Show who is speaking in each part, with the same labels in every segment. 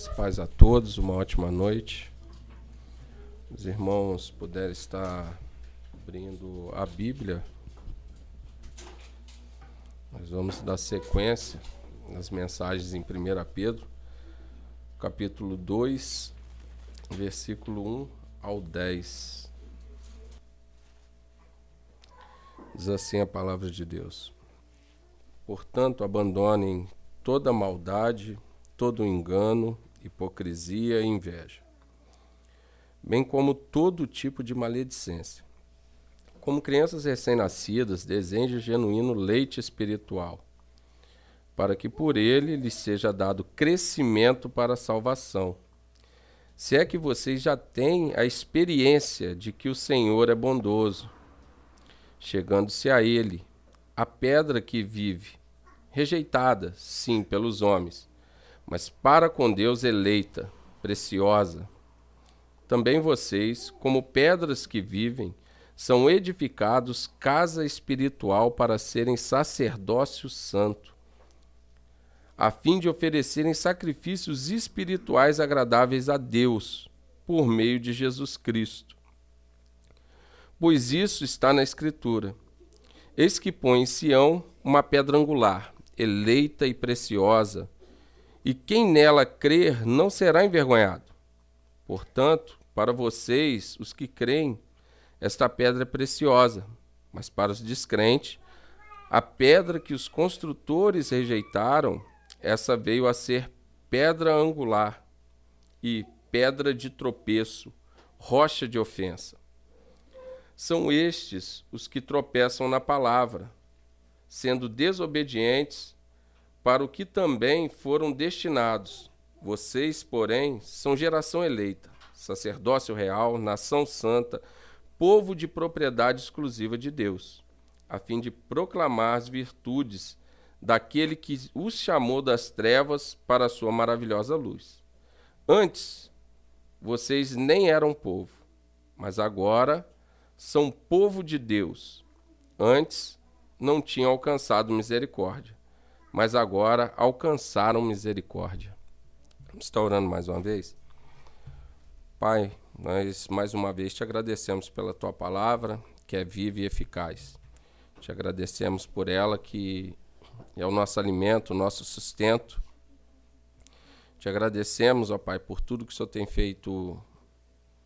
Speaker 1: Graças paz a todos, uma ótima noite. Os irmãos puderem estar abrindo a Bíblia. Nós vamos dar sequência nas mensagens em 1 Pedro, capítulo 2, versículo 1 ao 10. Diz assim a palavra de Deus. Portanto, abandonem toda maldade, todo engano, hipocrisia e inveja, bem como todo tipo de maledicência. Como crianças recém-nascidas, desejem genuíno leite espiritual, para que por ele lhes seja dado crescimento para a salvação. Se é que vocês já têm a experiência de que o Senhor é bondoso, chegando-se a ele, a pedra que vive, rejeitada, sim, pelos homens, mas para com Deus eleita, preciosa. Também vocês, como pedras que vivem, são edificados casa espiritual para serem sacerdócio santo, a fim de oferecerem sacrifícios espirituais agradáveis a Deus, por meio de Jesus Cristo. Pois isso está na Escritura. Eis que põe em Sião uma pedra angular, eleita e preciosa, e quem nela crer não será envergonhado. Portanto, para vocês, os que creem, esta pedra é preciosa, mas para os descrentes, a pedra que os construtores rejeitaram, essa veio a ser pedra angular e pedra de tropeço, rocha de ofensa. São estes os que tropeçam na palavra, sendo desobedientes para o que também foram destinados. Vocês, porém, são geração eleita, sacerdócio real, nação santa, povo de propriedade exclusiva de Deus, a fim de proclamar as virtudes daquele que os chamou das trevas para a sua maravilhosa luz. Antes, vocês nem eram povo, mas agora são povo de Deus. Antes, não tinham alcançado misericórdia mas agora alcançaram misericórdia. Vamos estar orando mais uma vez? Pai, nós mais uma vez te agradecemos pela tua palavra, que é viva e eficaz. Te agradecemos por ela, que é o nosso alimento, o nosso sustento. Te agradecemos, ó Pai, por tudo que o Senhor tem feito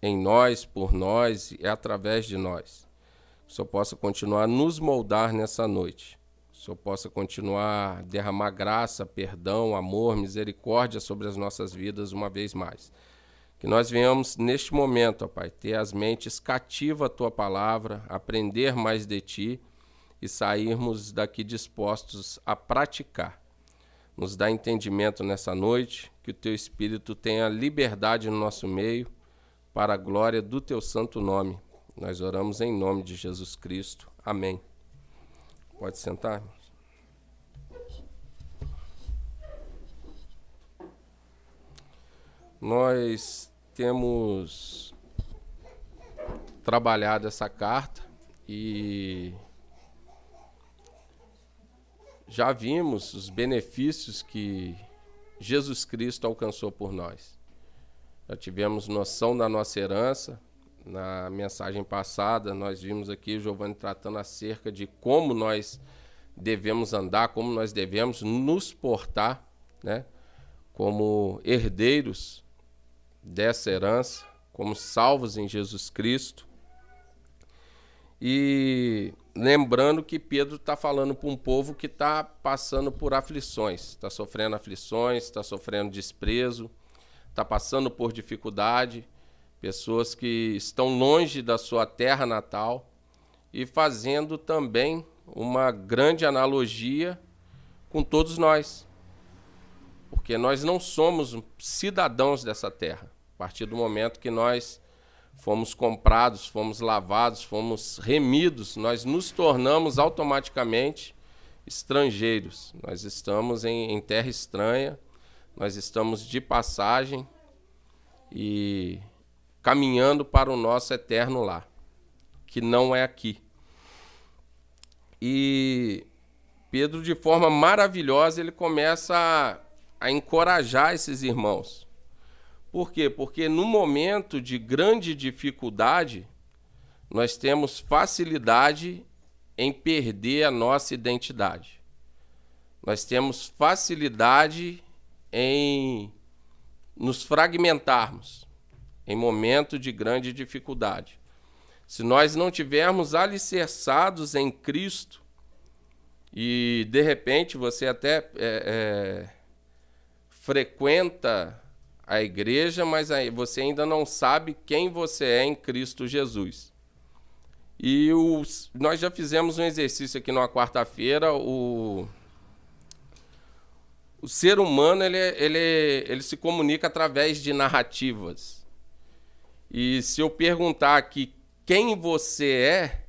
Speaker 1: em nós, por nós e através de nós. Que o Senhor possa continuar a nos moldar nessa noite o Senhor possa continuar derramar graça, perdão, amor, misericórdia sobre as nossas vidas uma vez mais. Que nós venhamos neste momento, ó Pai, ter as mentes cativas à tua palavra, aprender mais de ti e sairmos daqui dispostos a praticar. Nos dá entendimento nessa noite, que o teu Espírito tenha liberdade no nosso meio, para a glória do teu santo nome. Nós oramos em nome de Jesus Cristo. Amém. Pode sentar. Nós temos trabalhado essa carta e já vimos os benefícios que Jesus Cristo alcançou por nós. Já tivemos noção da nossa herança, na mensagem passada, nós vimos aqui Giovanni tratando acerca de como nós devemos andar, como nós devemos nos portar, né? Como herdeiros dessa herança, como salvos em Jesus Cristo. E lembrando que Pedro está falando para um povo que está passando por aflições, está sofrendo aflições, está sofrendo desprezo, está passando por dificuldade pessoas que estão longe da sua terra natal e fazendo também uma grande analogia com todos nós. Porque nós não somos cidadãos dessa terra. A partir do momento que nós fomos comprados, fomos lavados, fomos remidos, nós nos tornamos automaticamente estrangeiros. Nós estamos em, em terra estranha, nós estamos de passagem e caminhando para o nosso eterno lar, que não é aqui. E Pedro, de forma maravilhosa, ele começa a, a encorajar esses irmãos. Por quê? Porque no momento de grande dificuldade, nós temos facilidade em perder a nossa identidade. Nós temos facilidade em nos fragmentarmos em momento de grande dificuldade. Se nós não tivermos alicerçados em Cristo, e de repente você até é, é, frequenta a igreja, mas aí você ainda não sabe quem você é em Cristo Jesus. E os, nós já fizemos um exercício aqui numa quarta-feira. O, o ser humano ele, ele, ele se comunica através de narrativas. E se eu perguntar aqui quem você é,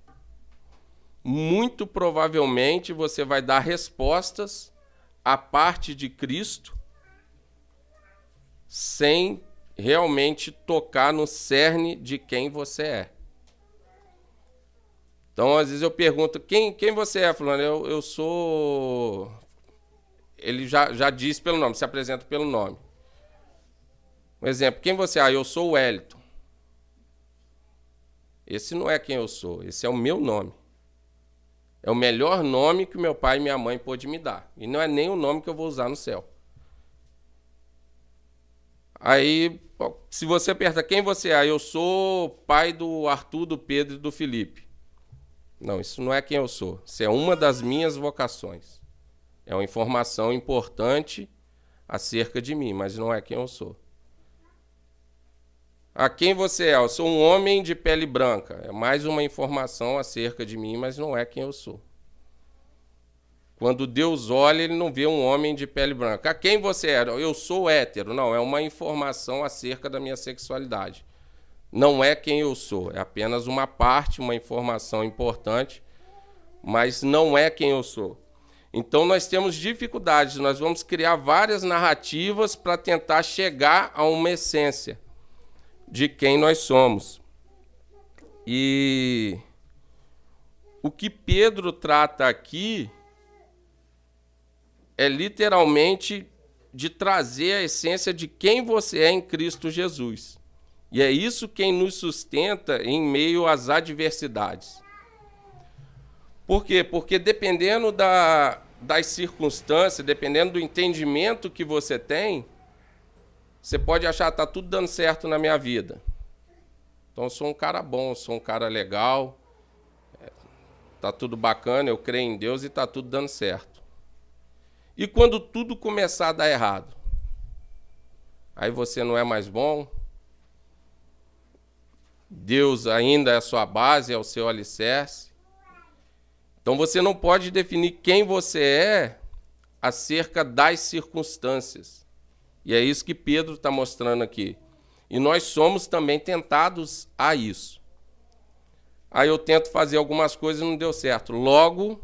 Speaker 1: muito provavelmente você vai dar respostas à parte de Cristo sem realmente tocar no cerne de quem você é. Então, às vezes eu pergunto, quem, quem você é, fulano? Eu, eu sou... Ele já, já diz pelo nome, se apresenta pelo nome. Um exemplo, quem você é? Ah, eu sou o Wellington. Esse não é quem eu sou, esse é o meu nome. É o melhor nome que meu pai e minha mãe pôde me dar. E não é nem o nome que eu vou usar no céu. Aí, se você aperta quem você é, eu sou pai do Arthur, do Pedro e do Felipe. Não, isso não é quem eu sou. Isso é uma das minhas vocações. É uma informação importante acerca de mim, mas não é quem eu sou. A quem você é? Eu sou um homem de pele branca. É mais uma informação acerca de mim, mas não é quem eu sou. Quando Deus olha, ele não vê um homem de pele branca. A quem você é? Eu sou hétero. Não, é uma informação acerca da minha sexualidade. Não é quem eu sou, é apenas uma parte, uma informação importante, mas não é quem eu sou. Então nós temos dificuldades, nós vamos criar várias narrativas para tentar chegar a uma essência de quem nós somos. E o que Pedro trata aqui é literalmente de trazer a essência de quem você é em Cristo Jesus. E é isso quem nos sustenta em meio às adversidades. Por quê? Porque dependendo da, das circunstâncias, dependendo do entendimento que você tem, você pode achar tá tudo dando certo na minha vida. Então eu sou um cara bom, sou um cara legal, é, tá tudo bacana, eu creio em Deus e tá tudo dando certo. E quando tudo começar a dar errado, aí você não é mais bom, Deus ainda é a sua base, é o seu alicerce. Então você não pode definir quem você é acerca das circunstâncias. E é isso que Pedro está mostrando aqui. E nós somos também tentados a isso. Aí eu tento fazer algumas coisas e não deu certo. Logo,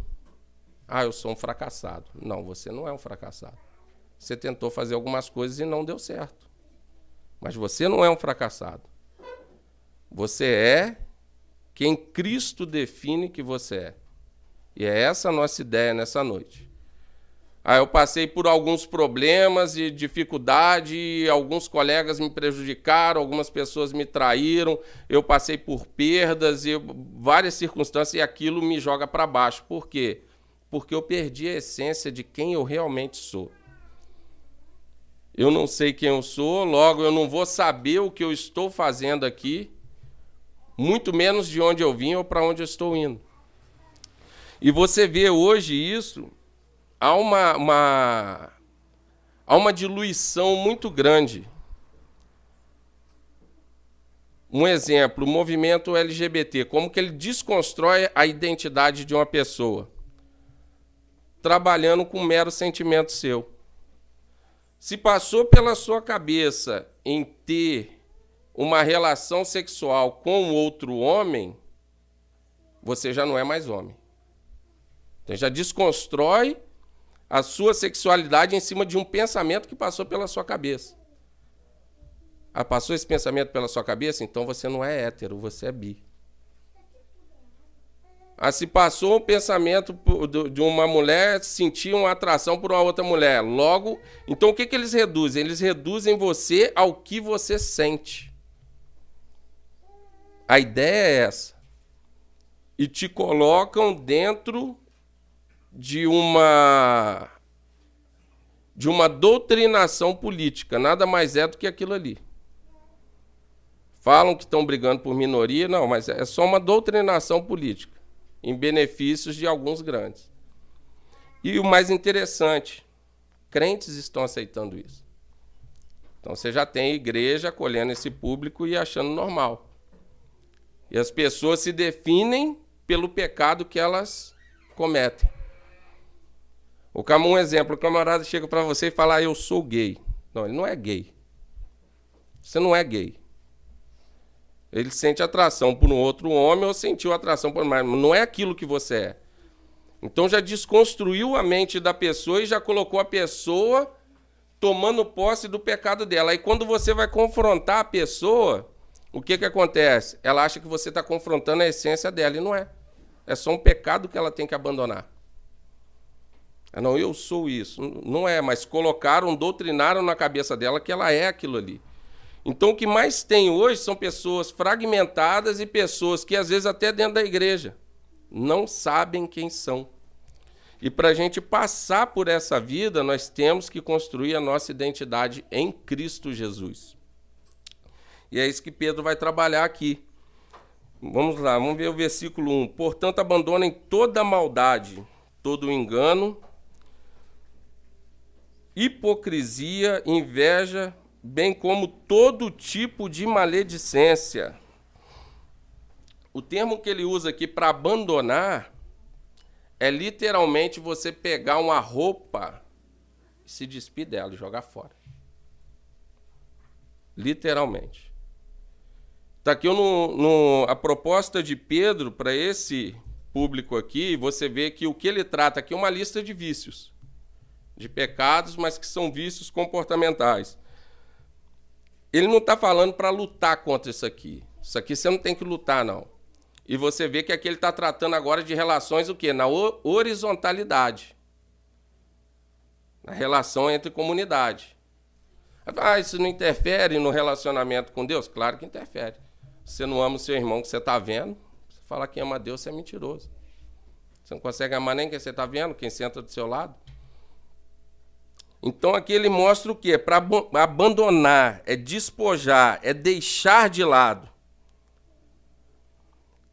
Speaker 1: ah, eu sou um fracassado. Não, você não é um fracassado. Você tentou fazer algumas coisas e não deu certo. Mas você não é um fracassado. Você é quem Cristo define que você é. E é essa a nossa ideia nessa noite. Aí eu passei por alguns problemas e dificuldade, alguns colegas me prejudicaram, algumas pessoas me traíram, eu passei por perdas e várias circunstâncias e aquilo me joga para baixo. Por quê? Porque eu perdi a essência de quem eu realmente sou. Eu não sei quem eu sou, logo eu não vou saber o que eu estou fazendo aqui, muito menos de onde eu vim ou para onde eu estou indo. E você vê hoje isso há uma, uma, há uma diluição muito grande. Um exemplo, o movimento LGBT, como que ele desconstrói a identidade de uma pessoa, trabalhando com um mero sentimento seu. Se passou pela sua cabeça em ter uma relação sexual com outro homem, você já não é mais homem. Então já desconstrói a sua sexualidade em cima de um pensamento que passou pela sua cabeça. Ah, passou esse pensamento pela sua cabeça? Então você não é hétero, você é bi. Ah, se passou um pensamento de uma mulher sentir uma atração por uma outra mulher. Logo, então o que, que eles reduzem? Eles reduzem você ao que você sente. A ideia é essa. E te colocam dentro de uma de uma doutrinação política, nada mais é do que aquilo ali. Falam que estão brigando por minoria, não, mas é só uma doutrinação política em benefícios de alguns grandes. E o mais interessante, crentes estão aceitando isso. Então você já tem igreja acolhendo esse público e achando normal. E as pessoas se definem pelo pecado que elas cometem. O um exemplo, o camarada chega para você e fala: ah, "Eu sou gay". Não, ele não é gay. Você não é gay. Ele sente atração por um outro homem ou sentiu atração por mais, não é aquilo que você é. Então já desconstruiu a mente da pessoa e já colocou a pessoa tomando posse do pecado dela. Aí quando você vai confrontar a pessoa, o que, que acontece? Ela acha que você está confrontando a essência dela e não é. É só um pecado que ela tem que abandonar. Ah, não, eu sou isso. Não é, mas colocaram, doutrinaram na cabeça dela que ela é aquilo ali. Então o que mais tem hoje são pessoas fragmentadas e pessoas que às vezes até dentro da igreja não sabem quem são. E para a gente passar por essa vida, nós temos que construir a nossa identidade em Cristo Jesus. E é isso que Pedro vai trabalhar aqui. Vamos lá, vamos ver o versículo 1. Portanto, abandonem toda maldade, todo engano, hipocrisia, inveja, bem como todo tipo de maledicência. O termo que ele usa aqui para abandonar é literalmente você pegar uma roupa e se despir dela e jogar fora. Literalmente. Está aqui no, no, a proposta de Pedro para esse público aqui, você vê que o que ele trata aqui é uma lista de vícios, de pecados, mas que são vícios comportamentais. Ele não está falando para lutar contra isso aqui. Isso aqui você não tem que lutar, não. E você vê que aqui ele está tratando agora de relações o quê? Na horizontalidade. Na relação entre comunidade. Ah, isso não interfere no relacionamento com Deus? Claro que interfere. Você não ama o seu irmão que você está vendo, você fala que ama Deus, você é mentiroso. Você não consegue amar nem quem você está vendo, quem senta do seu lado. Então aqui ele mostra o que? Para abandonar, é despojar, é deixar de lado.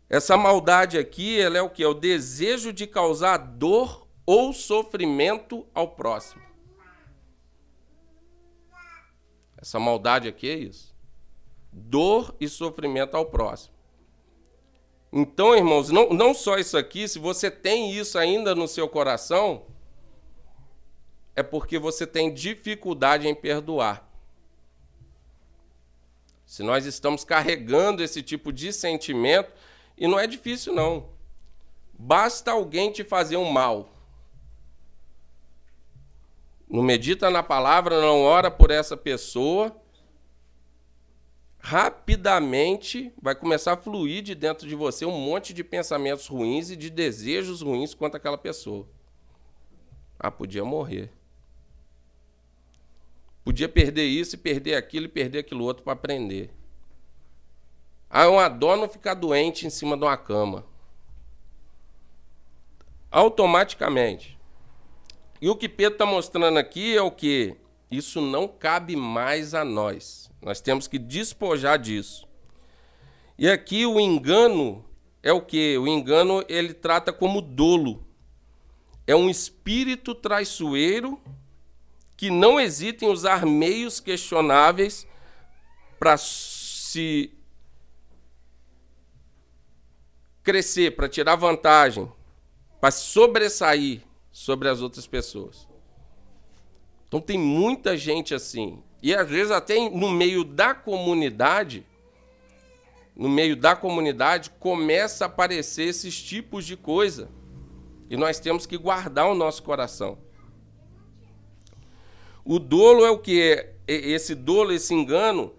Speaker 1: Essa maldade aqui, ela é o que? É o desejo de causar dor ou sofrimento ao próximo. Essa maldade aqui é isso. Dor e sofrimento ao próximo. Então, irmãos, não, não só isso aqui, se você tem isso ainda no seu coração, é porque você tem dificuldade em perdoar. Se nós estamos carregando esse tipo de sentimento, e não é difícil não. Basta alguém te fazer um mal. Não medita na palavra, não ora por essa pessoa. Rapidamente vai começar a fluir de dentro de você um monte de pensamentos ruins e de desejos ruins contra aquela pessoa. Ah, podia morrer. Podia perder isso e perder aquilo e perder aquilo outro para aprender. Ah, dó não ficar doente em cima de uma cama. Automaticamente. E o que Pedro está mostrando aqui é o que? Isso não cabe mais a nós. Nós temos que despojar disso. E aqui o engano é o que? O engano ele trata como dolo. É um espírito traiçoeiro que não hesita em usar meios questionáveis para se crescer, para tirar vantagem, para sobressair sobre as outras pessoas. Então tem muita gente assim. E às vezes até no meio da comunidade, no meio da comunidade, começa a aparecer esses tipos de coisa. E nós temos que guardar o nosso coração. O dolo é o que? Esse dolo, esse engano,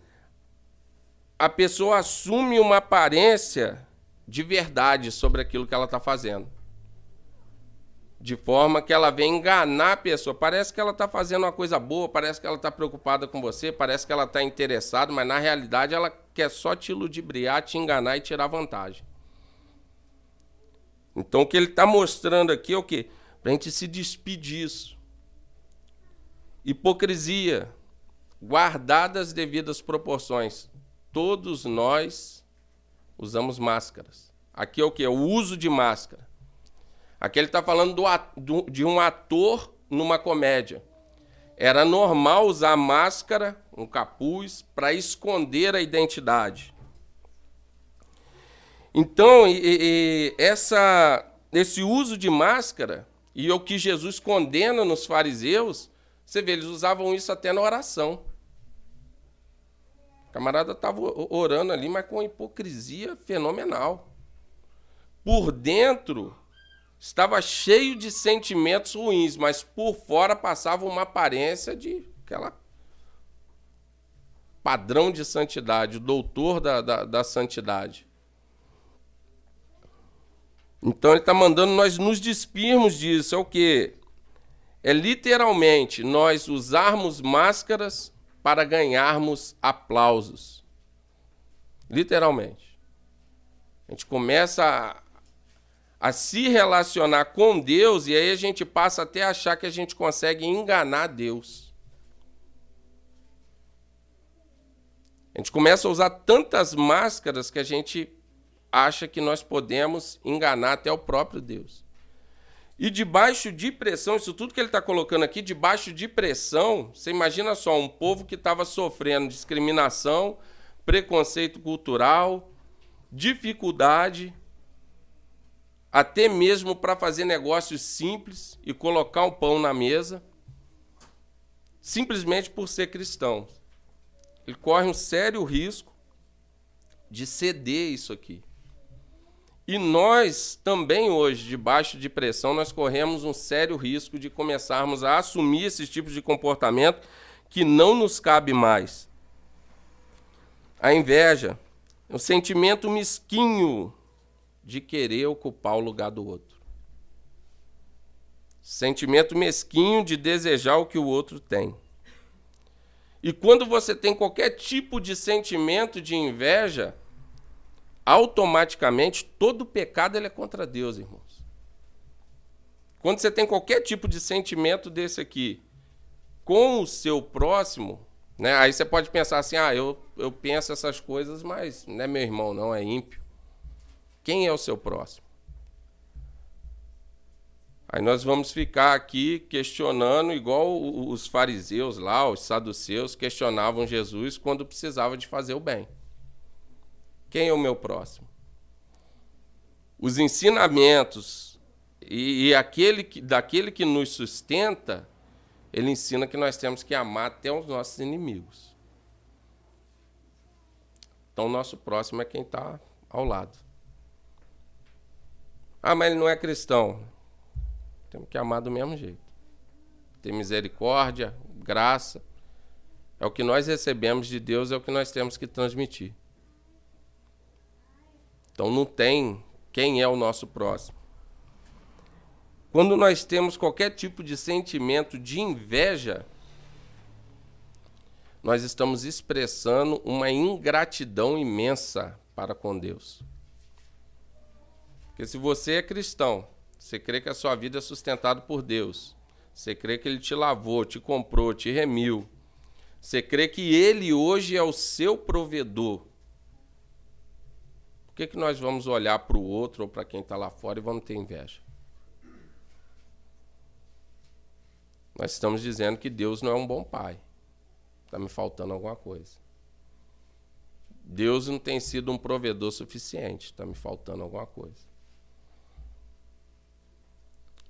Speaker 1: a pessoa assume uma aparência de verdade sobre aquilo que ela está fazendo. De forma que ela vem enganar a pessoa. Parece que ela está fazendo uma coisa boa, parece que ela está preocupada com você, parece que ela está interessada, mas na realidade ela quer só te ludibriar, te enganar e tirar vantagem. Então o que ele está mostrando aqui é o quê? Para a gente se despedir disso. Hipocrisia, guardadas as devidas proporções. Todos nós usamos máscaras. Aqui é o que? O uso de máscara. Aqui ele está falando do, do, de um ator numa comédia. Era normal usar máscara, um capuz, para esconder a identidade. Então, e, e, essa, esse uso de máscara e o que Jesus condena nos fariseus, você vê, eles usavam isso até na oração. O camarada estava orando ali, mas com hipocrisia fenomenal. Por dentro, estava cheio de sentimentos ruins, mas por fora passava uma aparência de aquela padrão de santidade, o doutor da, da, da santidade. Então ele está mandando nós nos despirmos disso. É o que? É literalmente nós usarmos máscaras para ganharmos aplausos. Literalmente. A gente começa a, a se relacionar com Deus e aí a gente passa até a achar que a gente consegue enganar Deus. A gente começa a usar tantas máscaras que a gente acha que nós podemos enganar até o próprio Deus. E debaixo de pressão, isso tudo que ele está colocando aqui, debaixo de pressão, você imagina só, um povo que estava sofrendo discriminação, preconceito cultural, dificuldade, até mesmo para fazer negócios simples e colocar um pão na mesa, simplesmente por ser cristão. Ele corre um sério risco de ceder isso aqui. E nós também hoje, debaixo de pressão, nós corremos um sério risco de começarmos a assumir esses tipos de comportamento que não nos cabe mais. A inveja é um sentimento mesquinho de querer ocupar o lugar do outro. Sentimento mesquinho de desejar o que o outro tem. E quando você tem qualquer tipo de sentimento de inveja, automaticamente todo pecado ele é contra Deus, irmãos. Quando você tem qualquer tipo de sentimento desse aqui com o seu próximo, né? Aí você pode pensar assim: "Ah, eu eu penso essas coisas, mas não é meu irmão, não, é ímpio". Quem é o seu próximo? Aí nós vamos ficar aqui questionando, igual os fariseus lá, os saduceus, questionavam Jesus quando precisava de fazer o bem. Quem é o meu próximo? Os ensinamentos e, e aquele que, daquele que nos sustenta, ele ensina que nós temos que amar até os nossos inimigos. Então, o nosso próximo é quem está ao lado. Ah, mas ele não é cristão. Temos que amar do mesmo jeito. Ter misericórdia, graça. É o que nós recebemos de Deus, é o que nós temos que transmitir. Então não tem quem é o nosso próximo. Quando nós temos qualquer tipo de sentimento de inveja, nós estamos expressando uma ingratidão imensa para com Deus. Porque se você é cristão, você crê que a sua vida é sustentada por Deus, você crê que Ele te lavou, te comprou, te remiu, você crê que Ele hoje é o seu provedor, que, que nós vamos olhar para o outro ou para quem está lá fora e vamos ter inveja? Nós estamos dizendo que Deus não é um bom pai. Está me faltando alguma coisa. Deus não tem sido um provedor suficiente. Está me faltando alguma coisa.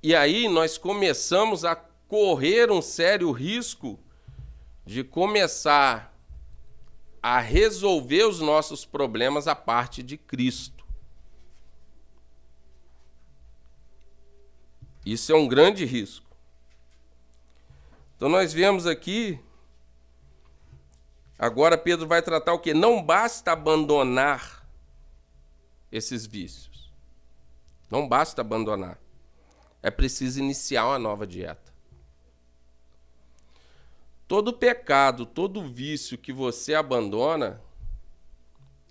Speaker 1: E aí nós começamos a correr um sério risco de começar a resolver os nossos problemas a parte de Cristo. Isso é um grande risco. Então nós vemos aqui agora Pedro vai tratar o que não basta abandonar esses vícios. Não basta abandonar. É preciso iniciar uma nova dieta. Todo pecado, todo vício que você abandona,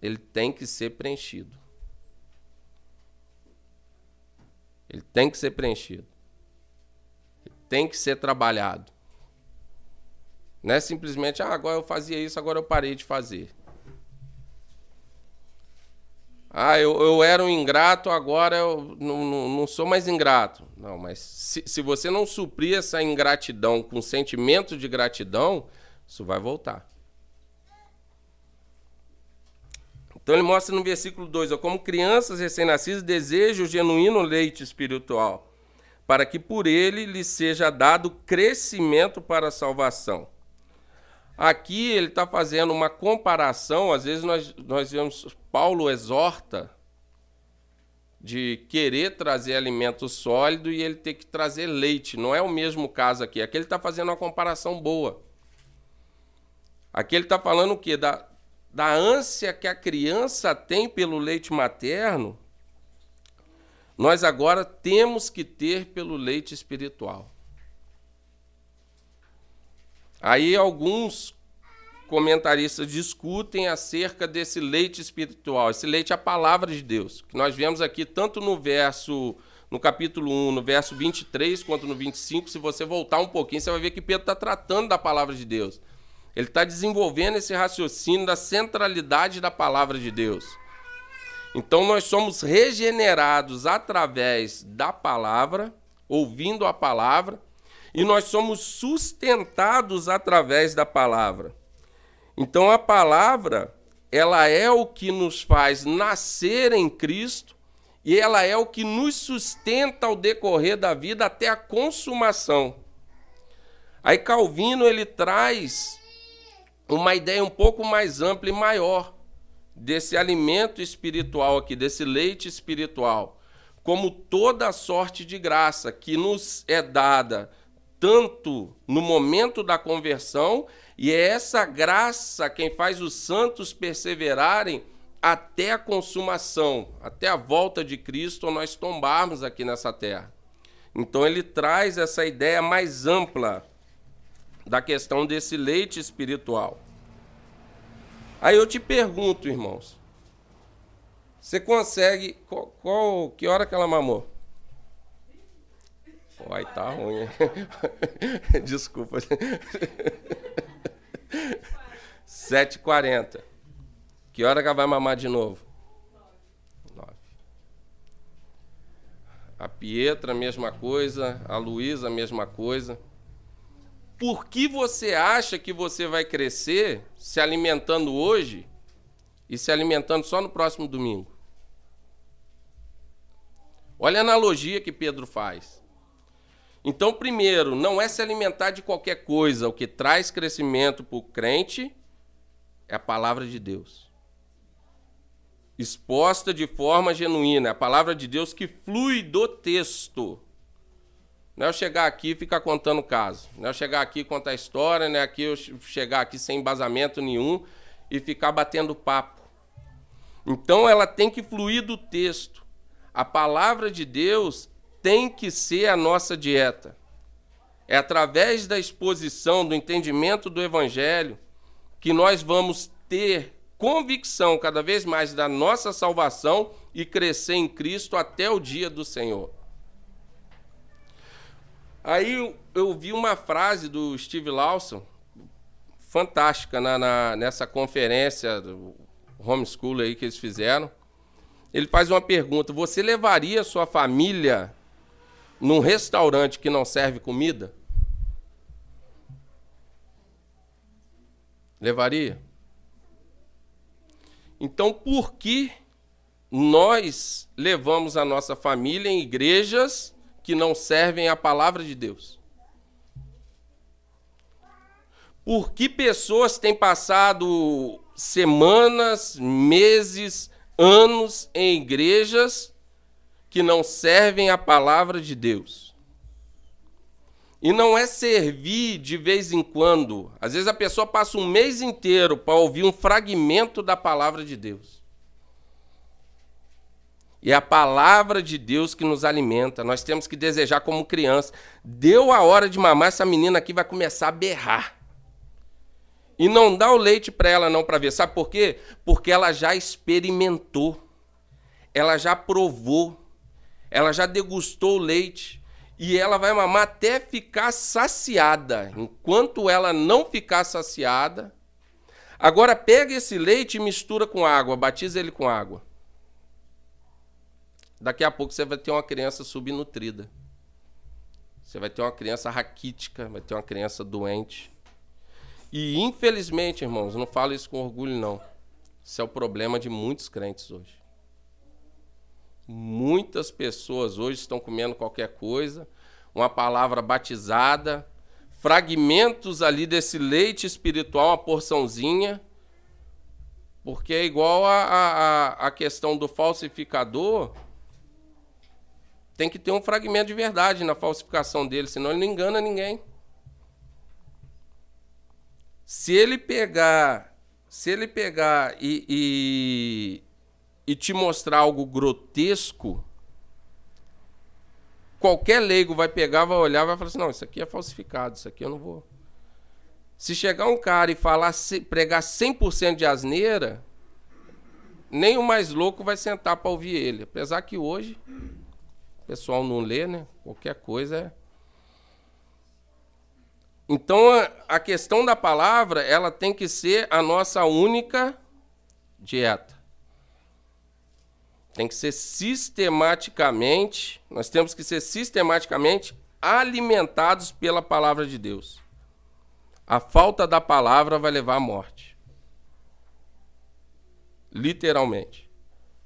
Speaker 1: ele tem que ser preenchido. Ele tem que ser preenchido. Ele tem que ser trabalhado. Não é simplesmente, ah, agora eu fazia isso, agora eu parei de fazer. Ah, eu, eu era um ingrato, agora eu não, não, não sou mais ingrato. Não, mas se, se você não suprir essa ingratidão com sentimento de gratidão, isso vai voltar. Então ele mostra no versículo 2: como crianças recém-nascidas desejam o genuíno leite espiritual, para que por ele lhes seja dado crescimento para a salvação. Aqui ele está fazendo uma comparação, às vezes nós, nós vemos, Paulo exorta de querer trazer alimento sólido e ele ter que trazer leite. Não é o mesmo caso aqui. Aqui ele está fazendo uma comparação boa. Aqui ele está falando o quê? Da, da ânsia que a criança tem pelo leite materno, nós agora temos que ter pelo leite espiritual. Aí alguns comentaristas discutem acerca desse leite espiritual. Esse leite é a palavra de Deus, que nós vemos aqui tanto no verso no capítulo 1, no verso 23, quanto no 25. Se você voltar um pouquinho, você vai ver que Pedro está tratando da palavra de Deus. Ele está desenvolvendo esse raciocínio da centralidade da palavra de Deus. Então nós somos regenerados através da palavra, ouvindo a palavra, e nós somos sustentados através da palavra. Então a palavra, ela é o que nos faz nascer em Cristo e ela é o que nos sustenta ao decorrer da vida até a consumação. Aí Calvino ele traz uma ideia um pouco mais ampla e maior desse alimento espiritual aqui, desse leite espiritual, como toda sorte de graça que nos é dada tanto no momento da conversão, e é essa graça quem faz os santos perseverarem até a consumação, até a volta de Cristo, ou nós tombarmos aqui nessa terra. Então ele traz essa ideia mais ampla da questão desse leite espiritual. Aí eu te pergunto, irmãos, você consegue. Qual, qual que hora que ela mamou? Ai, tá ruim. Desculpa. 7h40. Que hora que ela vai mamar de novo? 9. A Pietra, mesma coisa. A Luísa, mesma coisa. Por que você acha que você vai crescer se alimentando hoje e se alimentando só no próximo domingo? Olha a analogia que Pedro faz. Então, primeiro, não é se alimentar de qualquer coisa. O que traz crescimento para o crente é a palavra de Deus. Exposta de forma genuína. É a palavra de Deus que flui do texto. Não é eu chegar aqui e ficar contando caso. Não é eu chegar aqui e contar história, não é aqui eu chegar aqui sem embasamento nenhum e ficar batendo papo. Então ela tem que fluir do texto. A palavra de Deus tem que ser a nossa dieta. É através da exposição, do entendimento do Evangelho, que nós vamos ter convicção cada vez mais da nossa salvação e crescer em Cristo até o dia do Senhor. Aí eu, vi uma frase do Steve Lawson, fantástica, na, na, nessa conferência do homeschool aí que eles fizeram. Ele faz uma pergunta: Você levaria sua família num restaurante que não serve comida? Levaria? Então, por que nós levamos a nossa família em igrejas que não servem à palavra de Deus? Por que pessoas têm passado semanas, meses, anos em igrejas que não servem à palavra de Deus? E não é servir de vez em quando. Às vezes a pessoa passa um mês inteiro para ouvir um fragmento da palavra de Deus. E é a palavra de Deus que nos alimenta. Nós temos que desejar como criança. Deu a hora de mamar, essa menina aqui vai começar a berrar. E não dá o leite para ela não para ver. Sabe por quê? Porque ela já experimentou. Ela já provou. Ela já degustou o leite. E ela vai mamar até ficar saciada. Enquanto ela não ficar saciada, agora pega esse leite e mistura com água, batiza ele com água. Daqui a pouco você vai ter uma criança subnutrida. Você vai ter uma criança raquítica, vai ter uma criança doente. E infelizmente, irmãos, não falo isso com orgulho não. Isso é o problema de muitos crentes hoje. Muitas pessoas hoje estão comendo qualquer coisa, uma palavra batizada, fragmentos ali desse leite espiritual, uma porçãozinha, porque é igual a, a, a questão do falsificador, tem que ter um fragmento de verdade na falsificação dele, senão ele não engana ninguém. Se ele pegar, se ele pegar e, e, e te mostrar algo grotesco, qualquer leigo vai pegar, vai olhar, vai falar assim: não, isso aqui é falsificado, isso aqui eu não vou. Se chegar um cara e falar, pregar 100% de asneira, nem o mais louco vai sentar para ouvir ele. Apesar que hoje o pessoal não lê, né? Qualquer coisa é. Então a questão da palavra, ela tem que ser a nossa única dieta tem que ser sistematicamente, nós temos que ser sistematicamente alimentados pela palavra de Deus. A falta da palavra vai levar à morte. Literalmente.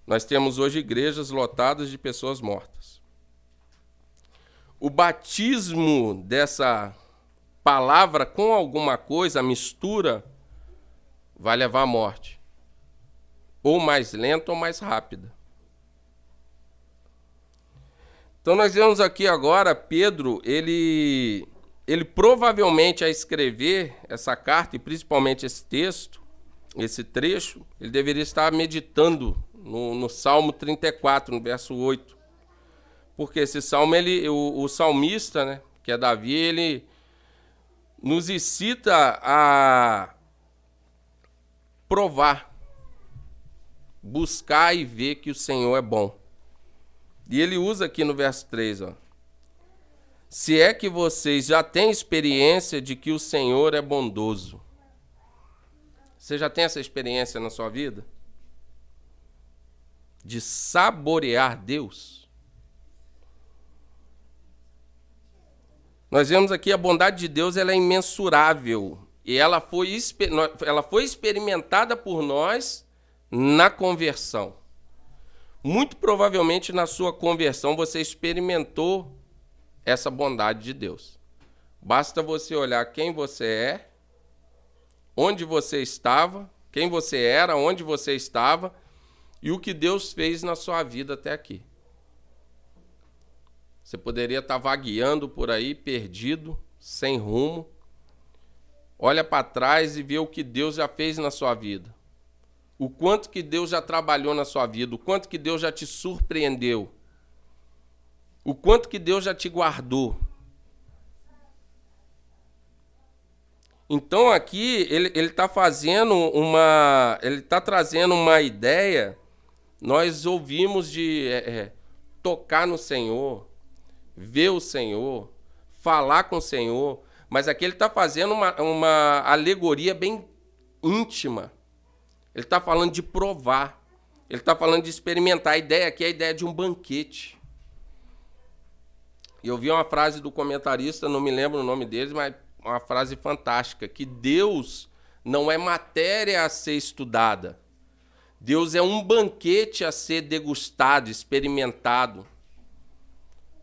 Speaker 1: Nós temos hoje igrejas lotadas de pessoas mortas. O batismo dessa palavra com alguma coisa, a mistura, vai levar à morte. Ou mais lenta ou mais rápida. Então nós vemos aqui agora Pedro, ele ele provavelmente a escrever essa carta e principalmente esse texto, esse trecho, ele deveria estar meditando no, no Salmo 34, no verso 8. Porque esse salmo, ele, o, o salmista, né, que é Davi, ele nos incita a provar, buscar e ver que o Senhor é bom. E ele usa aqui no verso 3, ó. Se é que vocês já têm experiência de que o Senhor é bondoso. Você já tem essa experiência na sua vida? De saborear Deus? Nós vemos aqui a bondade de Deus, ela é imensurável. E ela foi, ela foi experimentada por nós na conversão. Muito provavelmente na sua conversão você experimentou essa bondade de Deus. Basta você olhar quem você é, onde você estava, quem você era, onde você estava e o que Deus fez na sua vida até aqui. Você poderia estar vagueando por aí, perdido, sem rumo. Olha para trás e vê o que Deus já fez na sua vida o quanto que Deus já trabalhou na sua vida, o quanto que Deus já te surpreendeu, o quanto que Deus já te guardou. Então aqui ele está fazendo uma, ele está trazendo uma ideia. Nós ouvimos de é, é, tocar no Senhor, ver o Senhor, falar com o Senhor, mas aqui ele está fazendo uma, uma alegoria bem íntima ele está falando de provar. Ele está falando de experimentar. A ideia aqui é a ideia de um banquete. E eu vi uma frase do comentarista, não me lembro o nome dele, mas uma frase fantástica: que Deus não é matéria a ser estudada. Deus é um banquete a ser degustado, experimentado.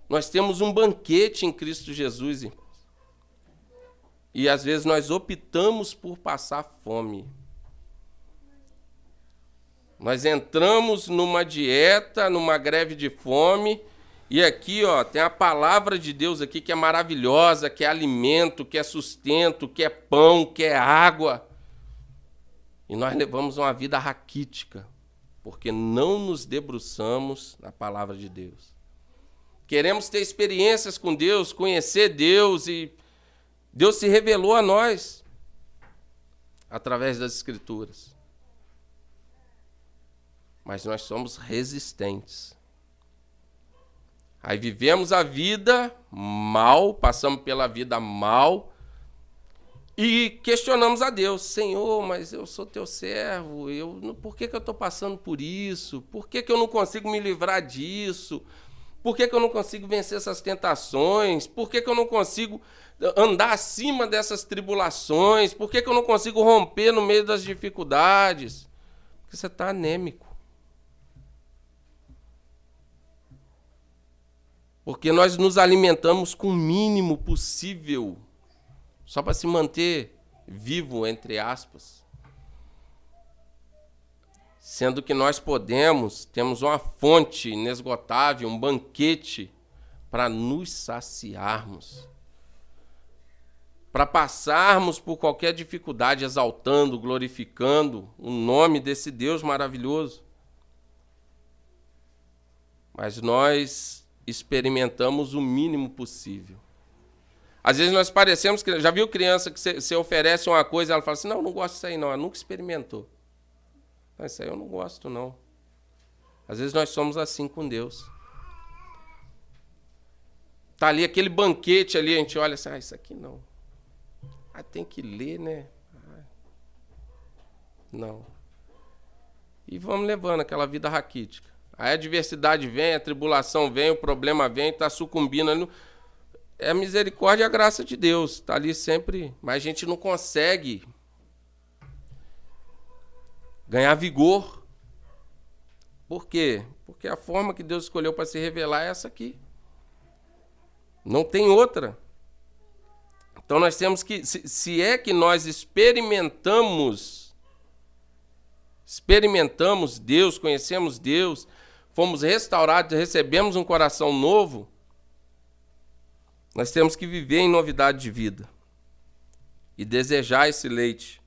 Speaker 1: Nós temos um banquete em Cristo Jesus. E às vezes nós optamos por passar fome. Nós entramos numa dieta, numa greve de fome, e aqui, ó, tem a palavra de Deus aqui que é maravilhosa, que é alimento, que é sustento, que é pão, que é água. E nós levamos uma vida raquítica porque não nos debruçamos na palavra de Deus. Queremos ter experiências com Deus, conhecer Deus e Deus se revelou a nós através das Escrituras. Mas nós somos resistentes. Aí vivemos a vida mal, passamos pela vida mal e questionamos a Deus: Senhor, mas eu sou teu servo, eu, por que, que eu estou passando por isso? Por que, que eu não consigo me livrar disso? Por que, que eu não consigo vencer essas tentações? Por que, que eu não consigo andar acima dessas tribulações? Por que, que eu não consigo romper no meio das dificuldades? Porque você está anêmico. Porque nós nos alimentamos com o mínimo possível, só para se manter vivo, entre aspas. Sendo que nós podemos, temos uma fonte inesgotável, um banquete para nos saciarmos. Para passarmos por qualquer dificuldade, exaltando, glorificando o nome desse Deus maravilhoso. Mas nós experimentamos o mínimo possível. Às vezes nós parecemos que. Já viu criança que você oferece uma coisa e ela fala assim: não, não gosto disso aí, não. Ela nunca experimentou. Não, isso aí eu não gosto, não. Às vezes nós somos assim com Deus. Tá ali aquele banquete ali, a gente olha assim: ah, isso aqui não. Ah, tem que ler, né? Ah, não. E vamos levando aquela vida raquítica. A adversidade vem, a tribulação vem, o problema vem, está sucumbindo. É a misericórdia e a graça de Deus. Está ali sempre. Mas a gente não consegue ganhar vigor. Por quê? Porque a forma que Deus escolheu para se revelar é essa aqui. Não tem outra. Então nós temos que, se, se é que nós experimentamos, experimentamos Deus, conhecemos Deus, fomos restaurados, recebemos um coração novo, nós temos que viver em novidade de vida e desejar esse leite.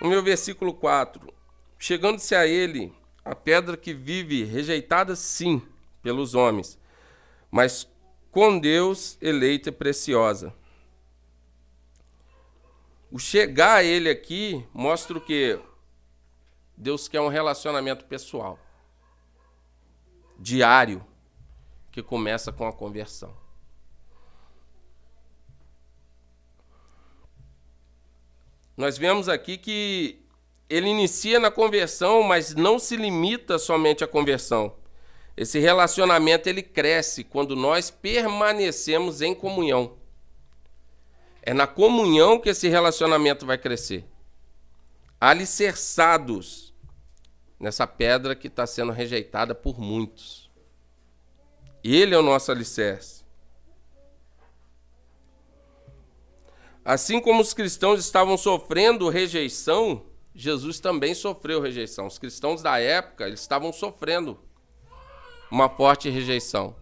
Speaker 1: O meu versículo 4: Chegando-se a ele, a pedra que vive, rejeitada sim pelos homens, mas com Deus eleita e preciosa. O chegar a ele aqui mostra o que? Deus quer um relacionamento pessoal diário que começa com a conversão. Nós vemos aqui que ele inicia na conversão, mas não se limita somente à conversão. Esse relacionamento ele cresce quando nós permanecemos em comunhão. É na comunhão que esse relacionamento vai crescer. Alicerçados nessa pedra que está sendo rejeitada por muitos. Ele é o nosso alicerce. Assim como os cristãos estavam sofrendo rejeição, Jesus também sofreu rejeição. Os cristãos da época eles estavam sofrendo uma forte rejeição.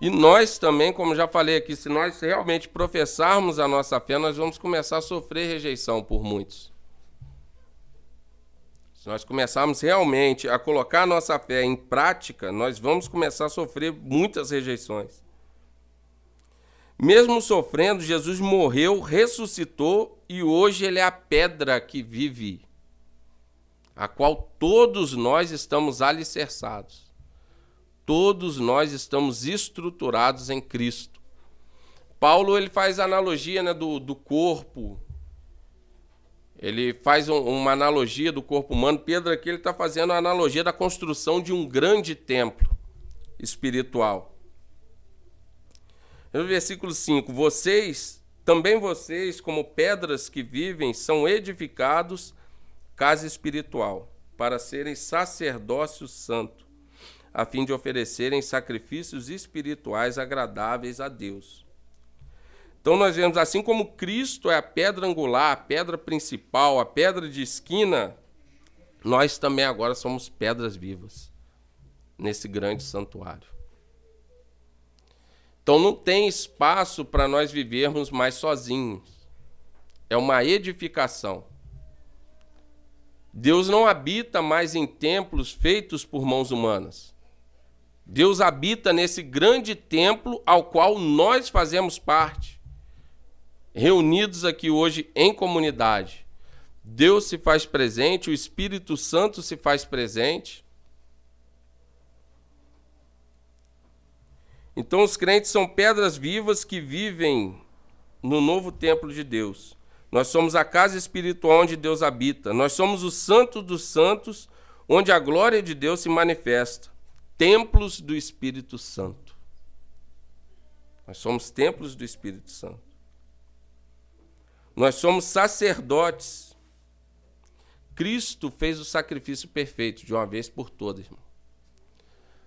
Speaker 1: E nós também, como já falei aqui, se nós realmente professarmos a nossa fé, nós vamos começar a sofrer rejeição por muitos. Se nós começarmos realmente a colocar nossa fé em prática, nós vamos começar a sofrer muitas rejeições. Mesmo sofrendo, Jesus morreu, ressuscitou e hoje ele é a pedra que vive, a qual todos nós estamos alicerçados. Todos nós estamos estruturados em Cristo. Paulo ele faz a analogia né, do, do corpo, ele faz um, uma analogia do corpo humano. Pedro aqui ele está fazendo a analogia da construção de um grande templo espiritual. No versículo 5: Vocês, também vocês, como pedras que vivem, são edificados casa espiritual, para serem sacerdócio santo, a fim de oferecerem sacrifícios espirituais agradáveis a Deus. Então nós vemos assim como Cristo é a pedra angular, a pedra principal, a pedra de esquina, nós também agora somos pedras vivas nesse grande santuário. Então não tem espaço para nós vivermos mais sozinhos. É uma edificação. Deus não habita mais em templos feitos por mãos humanas. Deus habita nesse grande templo ao qual nós fazemos parte, reunidos aqui hoje em comunidade. Deus se faz presente, o Espírito Santo se faz presente. Então, os crentes são pedras vivas que vivem no novo templo de Deus. Nós somos a casa espiritual onde Deus habita. Nós somos o santo dos santos, onde a glória de Deus se manifesta templos do Espírito Santo. Nós somos templos do Espírito Santo. Nós somos sacerdotes. Cristo fez o sacrifício perfeito de uma vez por todas, irmão.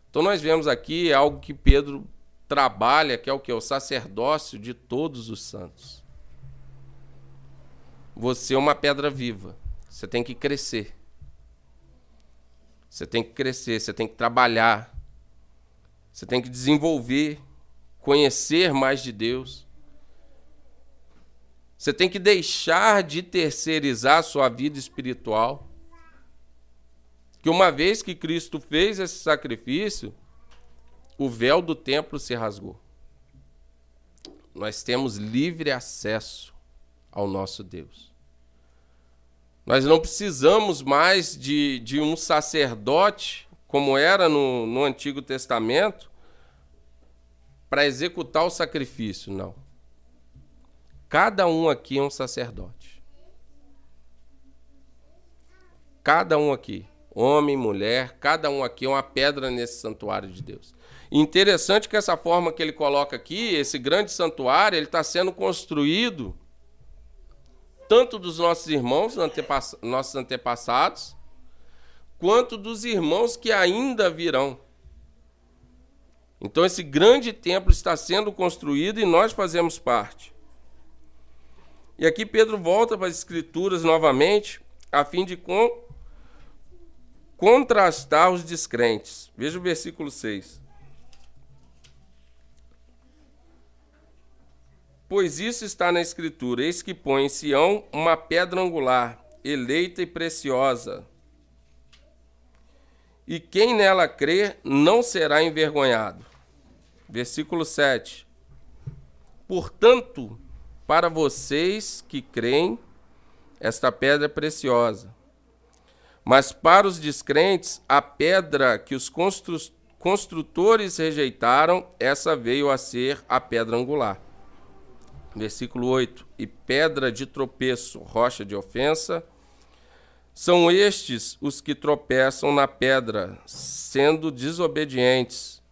Speaker 1: Então nós vemos aqui algo que Pedro trabalha, que é o que? O sacerdócio de todos os santos. Você é uma pedra viva. Você tem que crescer. Você tem que crescer, você tem que trabalhar, você tem que desenvolver, conhecer mais de Deus. Você tem que deixar de terceirizar a sua vida espiritual. Que uma vez que Cristo fez esse sacrifício, o véu do templo se rasgou. Nós temos livre acesso ao nosso Deus. Nós não precisamos mais de, de um sacerdote, como era no, no Antigo Testamento, para executar o sacrifício, não. Cada um aqui é um sacerdote. Cada um aqui, homem, mulher, cada um aqui é uma pedra nesse santuário de Deus. interessante que essa forma que ele coloca aqui, esse grande santuário, ele está sendo construído tanto dos nossos irmãos, antepass nossos antepassados, quanto dos irmãos que ainda virão. Então, esse grande templo está sendo construído e nós fazemos parte. E aqui Pedro volta para as Escrituras novamente, a fim de con contrastar os descrentes. Veja o versículo 6. Pois isso está na Escritura: eis que põe em Sião uma pedra angular, eleita e preciosa. E quem nela crer não será envergonhado. Versículo 7. Portanto, para vocês que creem, esta pedra é preciosa. Mas para os descrentes, a pedra que os construtores rejeitaram, essa veio a ser a pedra angular versículo 8: E pedra de tropeço, rocha de ofensa. São estes os que tropeçam na pedra, sendo desobedientes,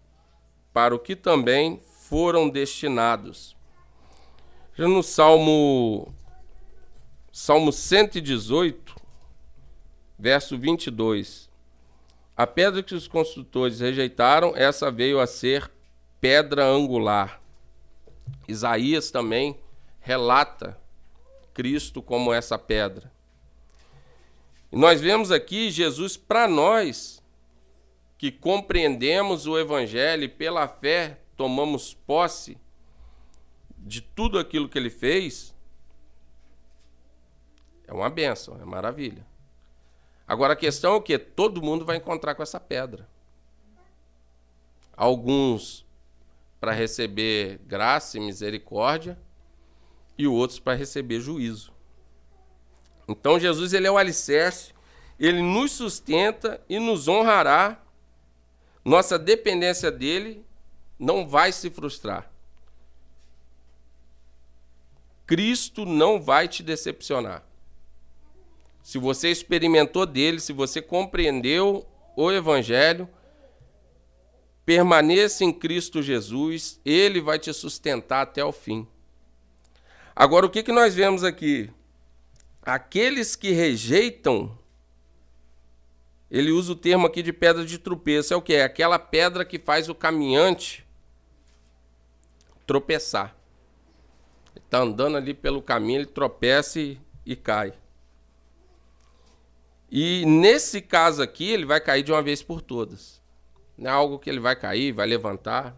Speaker 1: para o que também foram destinados. Já no Salmo, Salmo 118, verso 22. A pedra que os construtores rejeitaram, essa veio a ser pedra angular. Isaías também relata Cristo como essa pedra. E nós vemos aqui Jesus para nós que compreendemos o evangelho e pela fé tomamos posse de tudo aquilo que ele fez. É uma benção, é maravilha. Agora a questão é o que todo mundo vai encontrar com essa pedra. Alguns para receber graça e misericórdia e outros para receber juízo. Então Jesus ele é o alicerce, ele nos sustenta e nos honrará. Nossa dependência dele não vai se frustrar. Cristo não vai te decepcionar. Se você experimentou dele, se você compreendeu o evangelho, Permaneça em Cristo Jesus, ele vai te sustentar até o fim. Agora, o que, que nós vemos aqui? Aqueles que rejeitam, ele usa o termo aqui de pedra de tropeço, é o que? É aquela pedra que faz o caminhante tropeçar. Está andando ali pelo caminho, ele tropeça e, e cai. E nesse caso aqui, ele vai cair de uma vez por todas. Não é algo que ele vai cair, vai levantar.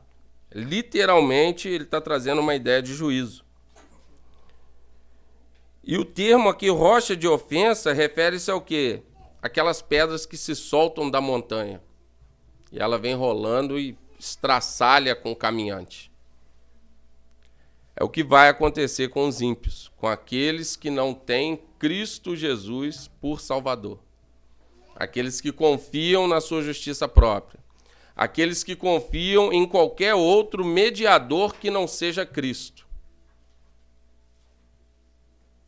Speaker 1: Literalmente, ele está trazendo uma ideia de juízo. E o termo aqui, rocha de ofensa, refere-se ao quê? aquelas pedras que se soltam da montanha. E ela vem rolando e estraçalha com o caminhante. É o que vai acontecer com os ímpios, com aqueles que não têm Cristo Jesus por Salvador. Aqueles que confiam na sua justiça própria. Aqueles que confiam em qualquer outro mediador que não seja Cristo.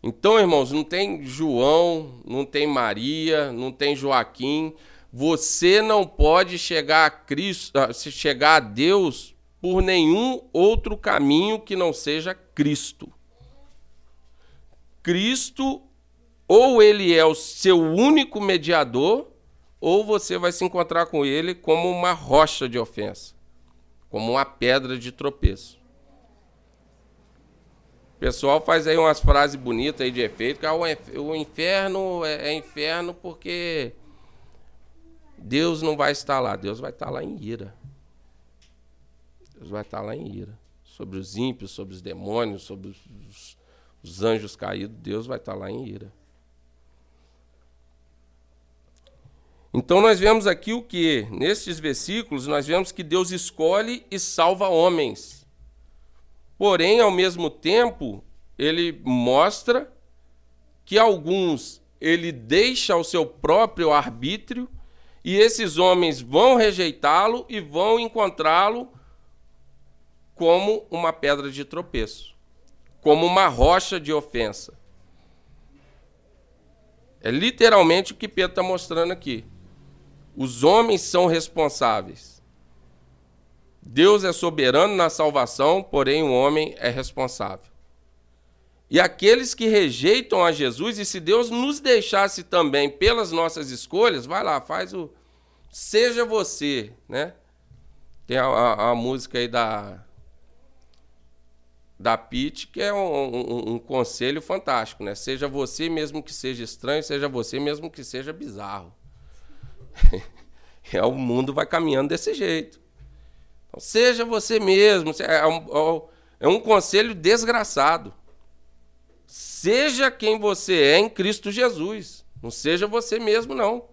Speaker 1: Então, irmãos, não tem João, não tem Maria, não tem Joaquim. Você não pode chegar a Cristo, chegar a Deus por nenhum outro caminho que não seja Cristo. Cristo ou ele é o seu único mediador, ou você vai se encontrar com ele como uma rocha de ofensa, como uma pedra de tropeço. O pessoal faz aí umas frases bonitas aí de efeito, que ah, o inferno é, é inferno porque Deus não vai estar lá, Deus vai estar lá em ira. Deus vai estar lá em ira. Sobre os ímpios, sobre os demônios, sobre os, os anjos caídos, Deus vai estar lá em ira. Então nós vemos aqui o que? Nestes versículos, nós vemos que Deus escolhe e salva homens. Porém, ao mesmo tempo, ele mostra que alguns ele deixa ao seu próprio arbítrio e esses homens vão rejeitá-lo e vão encontrá-lo como uma pedra de tropeço, como uma rocha de ofensa. É literalmente o que Pedro está mostrando aqui. Os homens são responsáveis. Deus é soberano na salvação, porém o homem é responsável. E aqueles que rejeitam a Jesus, e se Deus nos deixasse também pelas nossas escolhas, vai lá, faz o. Seja você, né? Tem a, a, a música aí da. Da Pete, que é um, um, um conselho fantástico, né? Seja você mesmo que seja estranho, seja você mesmo que seja bizarro. é, o mundo vai caminhando desse jeito. Então, seja você mesmo. É um, é um conselho desgraçado. Seja quem você é em Cristo Jesus. Não seja você mesmo, não.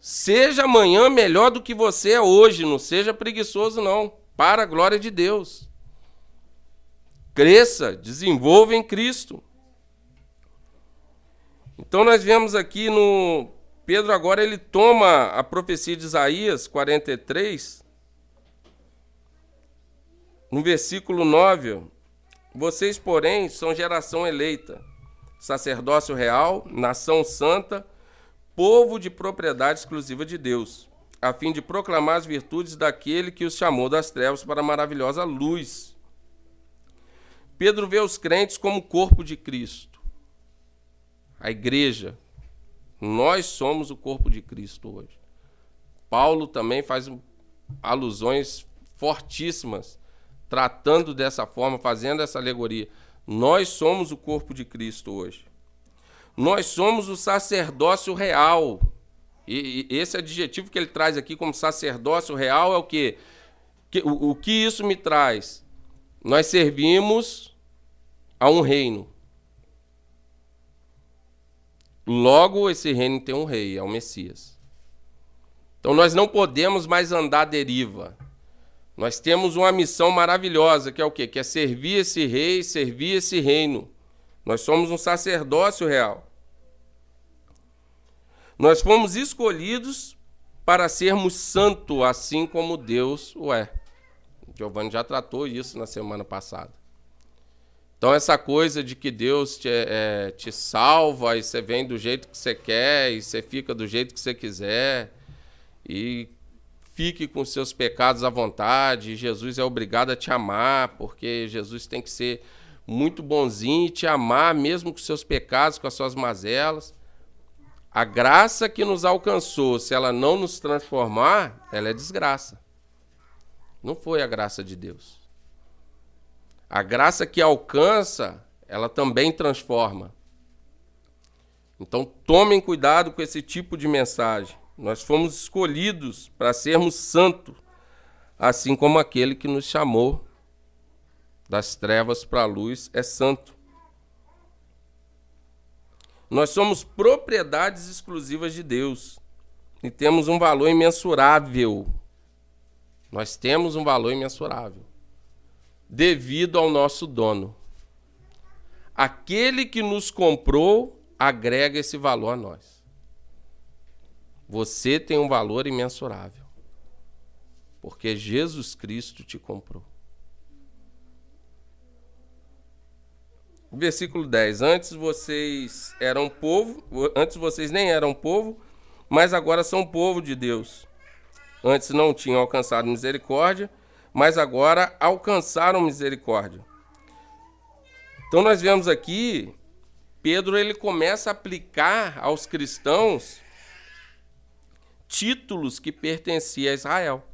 Speaker 1: Seja amanhã melhor do que você é hoje. Não seja preguiçoso, não. Para a glória de Deus. Cresça, desenvolva em Cristo. Então nós vemos aqui no Pedro agora ele toma a profecia de Isaías 43, no versículo 9, vocês, porém, são geração eleita, sacerdócio real, nação santa, povo de propriedade exclusiva de Deus, a fim de proclamar as virtudes daquele que os chamou das trevas para a maravilhosa luz. Pedro vê os crentes como corpo de Cristo, a igreja, nós somos o corpo de Cristo hoje. Paulo também faz alusões fortíssimas, tratando dessa forma, fazendo essa alegoria. Nós somos o corpo de Cristo hoje. Nós somos o sacerdócio real. E, e esse adjetivo que ele traz aqui como sacerdócio real é o quê? Que, o, o que isso me traz? Nós servimos a um reino. Logo, esse reino tem um rei, é o Messias. Então nós não podemos mais andar à deriva. Nós temos uma missão maravilhosa, que é o quê? Que é servir esse rei, servir esse reino. Nós somos um sacerdócio real. Nós fomos escolhidos para sermos santo, assim como Deus o é. Giovanni já tratou isso na semana passada. Então, essa coisa de que Deus te, é, te salva e você vem do jeito que você quer e você fica do jeito que você quiser e fique com seus pecados à vontade, Jesus é obrigado a te amar, porque Jesus tem que ser muito bonzinho e te amar, mesmo com seus pecados, com as suas mazelas. A graça que nos alcançou, se ela não nos transformar, ela é desgraça. Não foi a graça de Deus. A graça que alcança, ela também transforma. Então tomem cuidado com esse tipo de mensagem. Nós fomos escolhidos para sermos santos, assim como aquele que nos chamou das trevas para a luz é santo. Nós somos propriedades exclusivas de Deus e temos um valor imensurável. Nós temos um valor imensurável devido ao nosso dono. Aquele que nos comprou agrega esse valor a nós. Você tem um valor imensurável, porque Jesus Cristo te comprou. Versículo 10: Antes vocês eram povo, antes vocês nem eram povo, mas agora são povo de Deus. Antes não tinham alcançado misericórdia, mas agora alcançaram misericórdia. Então nós vemos aqui Pedro ele começa a aplicar aos cristãos títulos que pertenciam a Israel.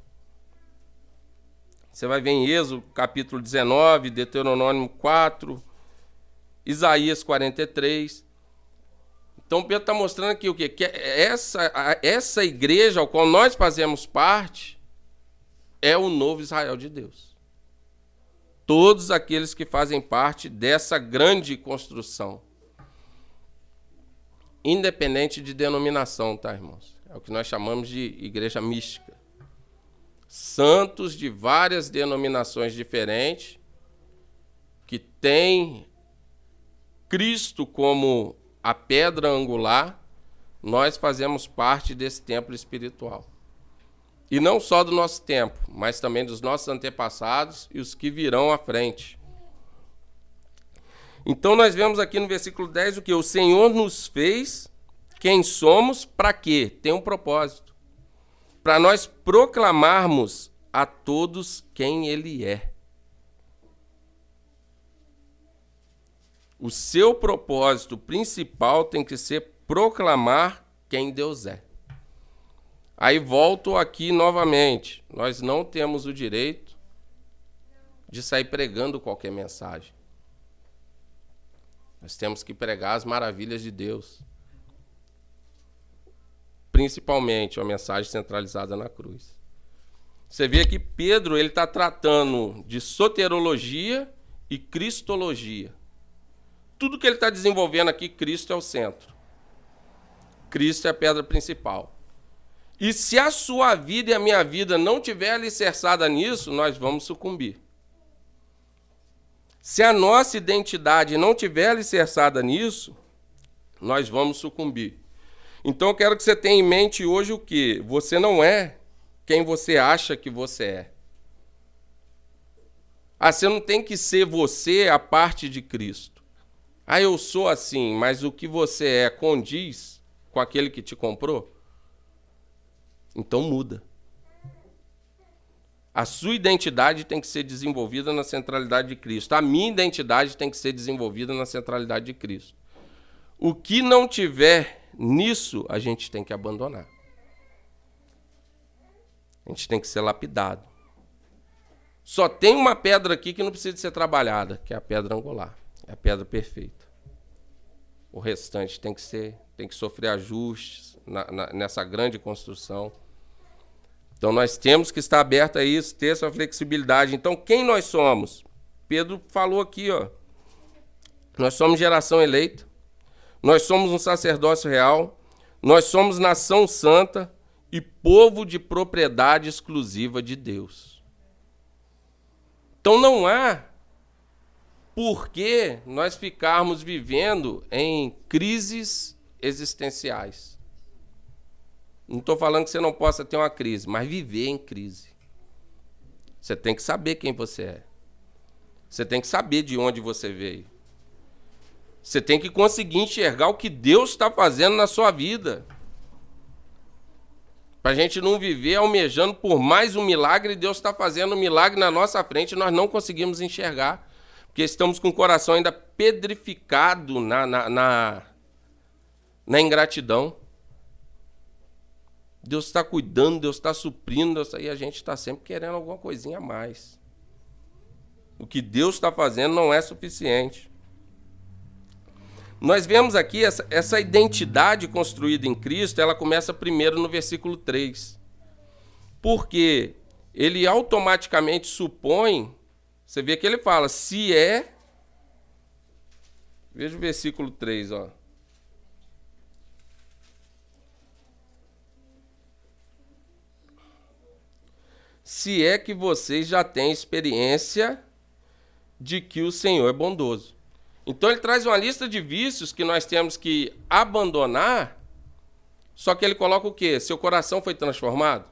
Speaker 1: Você vai ver em Êxodo capítulo 19, Deuteronômio 4, Isaías 43. Então Pedro está mostrando aqui o quê? Que essa, essa igreja ao qual nós fazemos parte é o novo Israel de Deus. Todos aqueles que fazem parte dessa grande construção. Independente de denominação, tá, irmãos? É o que nós chamamos de igreja mística. Santos de várias denominações diferentes que têm Cristo como a pedra angular, nós fazemos parte desse templo espiritual. E não só do nosso tempo, mas também dos nossos antepassados e os que virão à frente. Então nós vemos aqui no versículo 10 o que? O Senhor nos fez quem somos para quê? Tem um propósito. Para nós proclamarmos a todos quem Ele é. O seu propósito principal tem que ser proclamar quem Deus é. Aí volto aqui novamente. Nós não temos o direito de sair pregando qualquer mensagem. Nós temos que pregar as maravilhas de Deus. Principalmente a mensagem centralizada na cruz. Você vê que Pedro ele está tratando de soterologia e cristologia tudo que ele está desenvolvendo aqui, Cristo é o centro. Cristo é a pedra principal. E se a sua vida e a minha vida não tiver alicerçada nisso, nós vamos sucumbir. Se a nossa identidade não tiver alicerçada nisso, nós vamos sucumbir. Então eu quero que você tenha em mente hoje o que? Você não é quem você acha que você é. Ah, você não tem que ser você a parte de Cristo. Ah, eu sou assim, mas o que você é condiz com aquele que te comprou? Então muda. A sua identidade tem que ser desenvolvida na centralidade de Cristo. A minha identidade tem que ser desenvolvida na centralidade de Cristo. O que não tiver nisso, a gente tem que abandonar. A gente tem que ser lapidado. Só tem uma pedra aqui que não precisa ser trabalhada, que é a pedra angular. É a pedra perfeita. O restante tem que ser, tem que sofrer ajustes na, na, nessa grande construção. Então nós temos que estar aberto a isso, ter essa flexibilidade. Então quem nós somos? Pedro falou aqui, ó. Nós somos geração eleita. Nós somos um sacerdócio real. Nós somos nação santa e povo de propriedade exclusiva de Deus. Então não há por que nós ficarmos vivendo em crises existenciais. Não estou falando que você não possa ter uma crise, mas viver em crise. Você tem que saber quem você é. Você tem que saber de onde você veio. Você tem que conseguir enxergar o que Deus está fazendo na sua vida. Para a gente não viver almejando por mais um milagre, Deus está fazendo um milagre na nossa frente e nós não conseguimos enxergar porque estamos com o coração ainda pedrificado na, na, na, na ingratidão. Deus está cuidando, Deus está suprindo, Deus, e a gente está sempre querendo alguma coisinha a mais. O que Deus está fazendo não é suficiente. Nós vemos aqui essa, essa identidade construída em Cristo, ela começa primeiro no versículo 3. Porque ele automaticamente supõe você vê que ele fala, se é. Veja o versículo 3, ó. Se é que vocês já têm experiência de que o Senhor é bondoso. Então ele traz uma lista de vícios que nós temos que abandonar, só que ele coloca o quê? Seu coração foi transformado?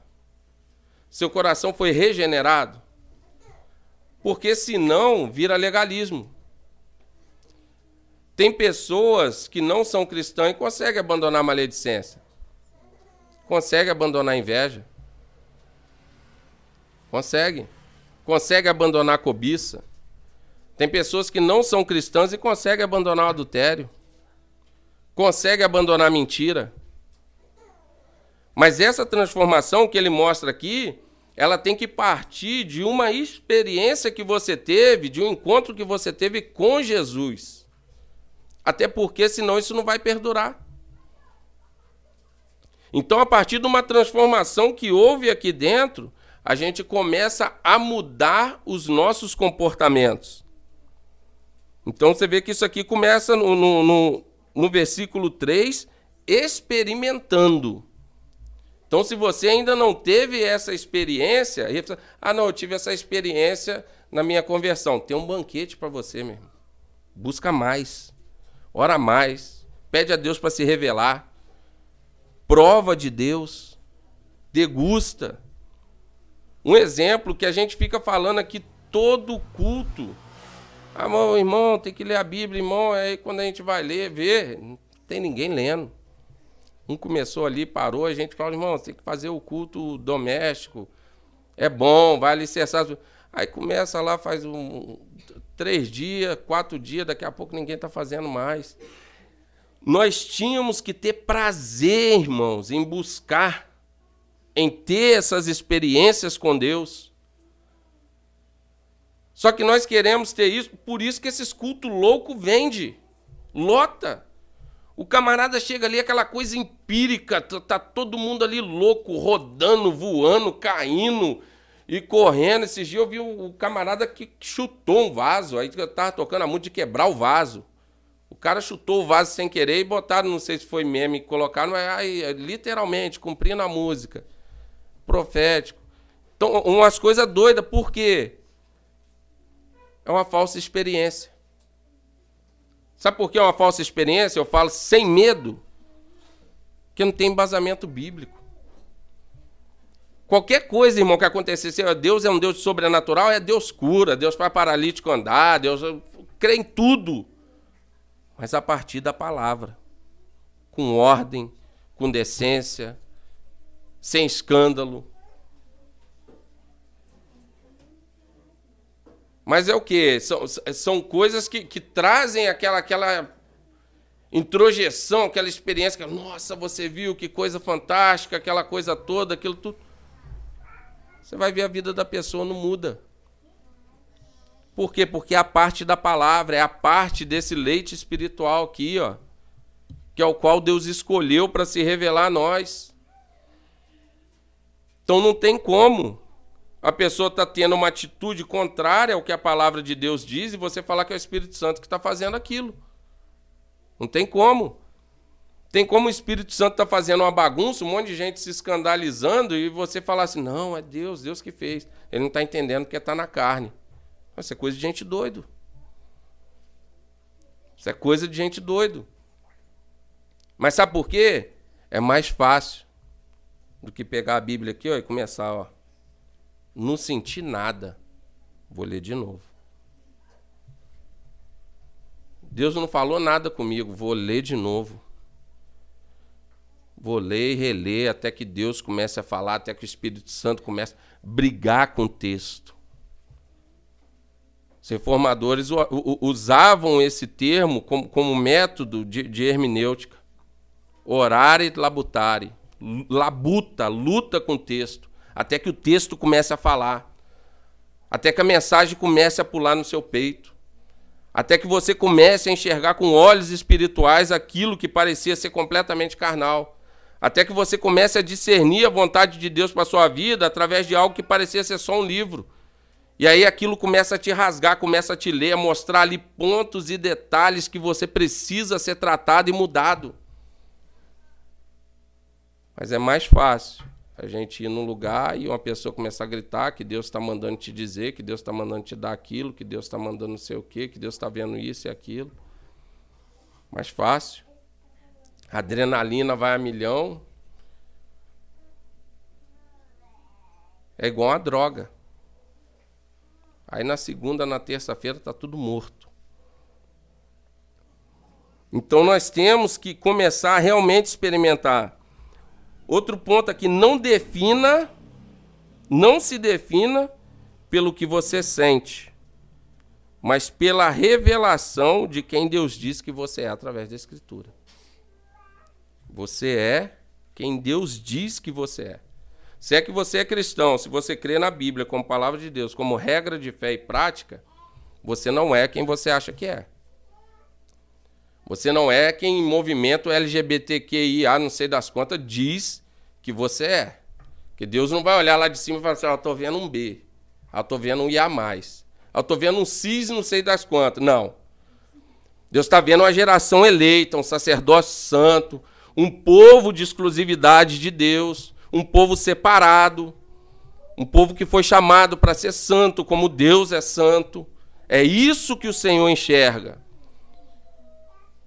Speaker 1: Seu coração foi regenerado? Porque senão vira legalismo. Tem pessoas que não são cristãs e conseguem abandonar a maledicência. Conseguem abandonar a inveja. Consegue. Consegue abandonar a cobiça. Tem pessoas que não são cristãs e conseguem abandonar o adultério. Conseguem abandonar a mentira. Mas essa transformação que ele mostra aqui, ela tem que partir de uma experiência que você teve, de um encontro que você teve com Jesus. Até porque senão isso não vai perdurar. Então, a partir de uma transformação que houve aqui dentro, a gente começa a mudar os nossos comportamentos. Então você vê que isso aqui começa no, no, no, no versículo 3, experimentando. Então, se você ainda não teve essa experiência, ah, não, eu tive essa experiência na minha conversão. Tem um banquete para você, meu irmão. Busca mais, ora mais, pede a Deus para se revelar, prova de Deus, degusta. Um exemplo que a gente fica falando aqui todo culto ah, meu irmão, tem que ler a Bíblia, irmão. Aí quando a gente vai ler, ver, não tem ninguém lendo. Um começou ali, parou, a gente fala, irmão, tem que fazer o culto doméstico. É bom, vai alicerçar. Aí começa lá, faz um, três dias, quatro dias, daqui a pouco ninguém está fazendo mais. Nós tínhamos que ter prazer, irmãos, em buscar, em ter essas experiências com Deus. Só que nós queremos ter isso, por isso que esses cultos loucos vende, lota. O camarada chega ali, aquela coisa empírica, tá todo mundo ali louco, rodando, voando, caindo e correndo. Esses dias eu vi o camarada que chutou um vaso, aí tava tocando a música de quebrar o vaso. O cara chutou o vaso sem querer e botaram, não sei se foi meme, colocaram, aí, literalmente, cumprindo a música. Profético. Então, umas coisas doidas, por quê? é uma falsa experiência. Sabe por que é uma falsa experiência? Eu falo sem medo, que não tem embasamento bíblico. Qualquer coisa, irmão, que acontecesse, Deus é um Deus sobrenatural, é Deus cura, Deus faz paralítico andar, Deus crê em tudo. Mas a partir da palavra, com ordem, com decência, sem escândalo, Mas é o que? São, são coisas que, que trazem aquela, aquela introjeção, aquela experiência que, nossa, você viu que coisa fantástica, aquela coisa toda, aquilo tudo. Você vai ver a vida da pessoa não muda. Por quê? Porque é a parte da palavra, é a parte desse leite espiritual aqui, ó, que é o qual Deus escolheu para se revelar a nós. Então não tem como a pessoa está tendo uma atitude contrária ao que a palavra de Deus diz e você falar que é o Espírito Santo que está fazendo aquilo. Não tem como. Tem como o Espírito Santo está fazendo uma bagunça, um monte de gente se escandalizando e você falar assim: não, é Deus, Deus que fez. Ele não está entendendo porque está na carne. Isso é coisa de gente doido. Isso é coisa de gente doido. Mas sabe por quê? É mais fácil do que pegar a Bíblia aqui ó, e começar, ó. Não senti nada. Vou ler de novo. Deus não falou nada comigo. Vou ler de novo. Vou ler e reler até que Deus comece a falar, até que o Espírito Santo comece a brigar com o texto. Os reformadores usavam esse termo como, como método de, de hermenêutica. Orare labutare. Labuta, luta com o texto até que o texto comece a falar, até que a mensagem comece a pular no seu peito, até que você comece a enxergar com olhos espirituais aquilo que parecia ser completamente carnal, até que você comece a discernir a vontade de Deus para sua vida através de algo que parecia ser só um livro. E aí aquilo começa a te rasgar, começa a te ler, a mostrar ali pontos e detalhes que você precisa ser tratado e mudado. Mas é mais fácil A gente ir num lugar e uma pessoa começar a gritar que Deus está mandando te dizer, que Deus está mandando te dar aquilo, que Deus está mandando não sei o quê, que Deus está vendo isso e aquilo. Mais fácil. A adrenalina vai a milhão. É igual a droga. Aí na segunda, na terça-feira, está tudo morto. Então nós temos que começar a realmente experimentar. Outro ponto aqui, não defina, não se defina pelo que você sente, mas pela revelação de quem Deus diz que você é através da Escritura. Você é quem Deus diz que você é. Se é que você é cristão, se você crê na Bíblia como palavra de Deus, como regra de fé e prática, você não é quem você acha que é. Você não é quem em movimento LGBTQIA, não sei das quantas, diz que você é. Que Deus não vai olhar lá de cima e falar assim, oh, tô vendo um B. Ah, tô vendo um IA+. Ah, tô vendo um CIS, não sei das quantas. Não. Deus está vendo uma geração eleita, um sacerdócio santo, um povo de exclusividade de Deus, um povo separado, um povo que foi chamado para ser santo, como Deus é santo. É isso que o Senhor enxerga.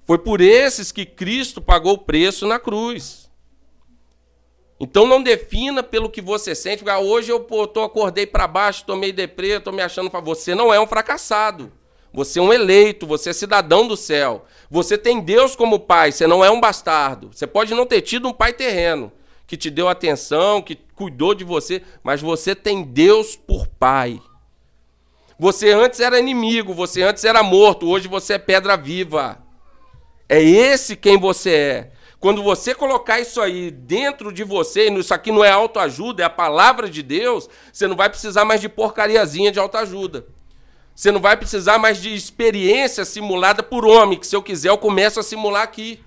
Speaker 1: Foi por esses que Cristo pagou o preço na cruz. Então não defina pelo que você sente. Ah, hoje eu pô, tô, acordei para baixo, tomei deprê, estou me achando. Você não é um fracassado. Você é um eleito, você é cidadão do céu. Você tem Deus como pai, você não é um bastardo. Você pode não ter tido um pai terreno, que te deu atenção, que cuidou de você, mas você tem Deus por pai. Você antes era inimigo, você antes era morto, hoje você é pedra viva. É esse quem você é. Quando você colocar isso aí dentro de você, isso aqui não é autoajuda, é a palavra de Deus, você não vai precisar mais de porcariazinha de autoajuda. Você não vai precisar mais de experiência simulada por homem, que se eu quiser eu começo a simular aqui.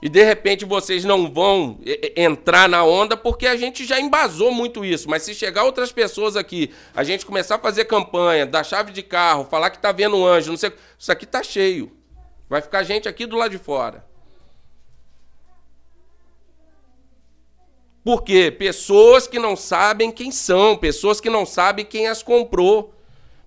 Speaker 1: E de repente vocês não vão entrar na onda porque a gente já embasou muito isso. Mas se chegar outras pessoas aqui, a gente começar a fazer campanha, dar chave de carro, falar que está vendo um anjo, não sei, isso aqui está cheio. Vai ficar gente aqui do lado de fora. Por quê? Pessoas que não sabem quem são, pessoas que não sabem quem as comprou,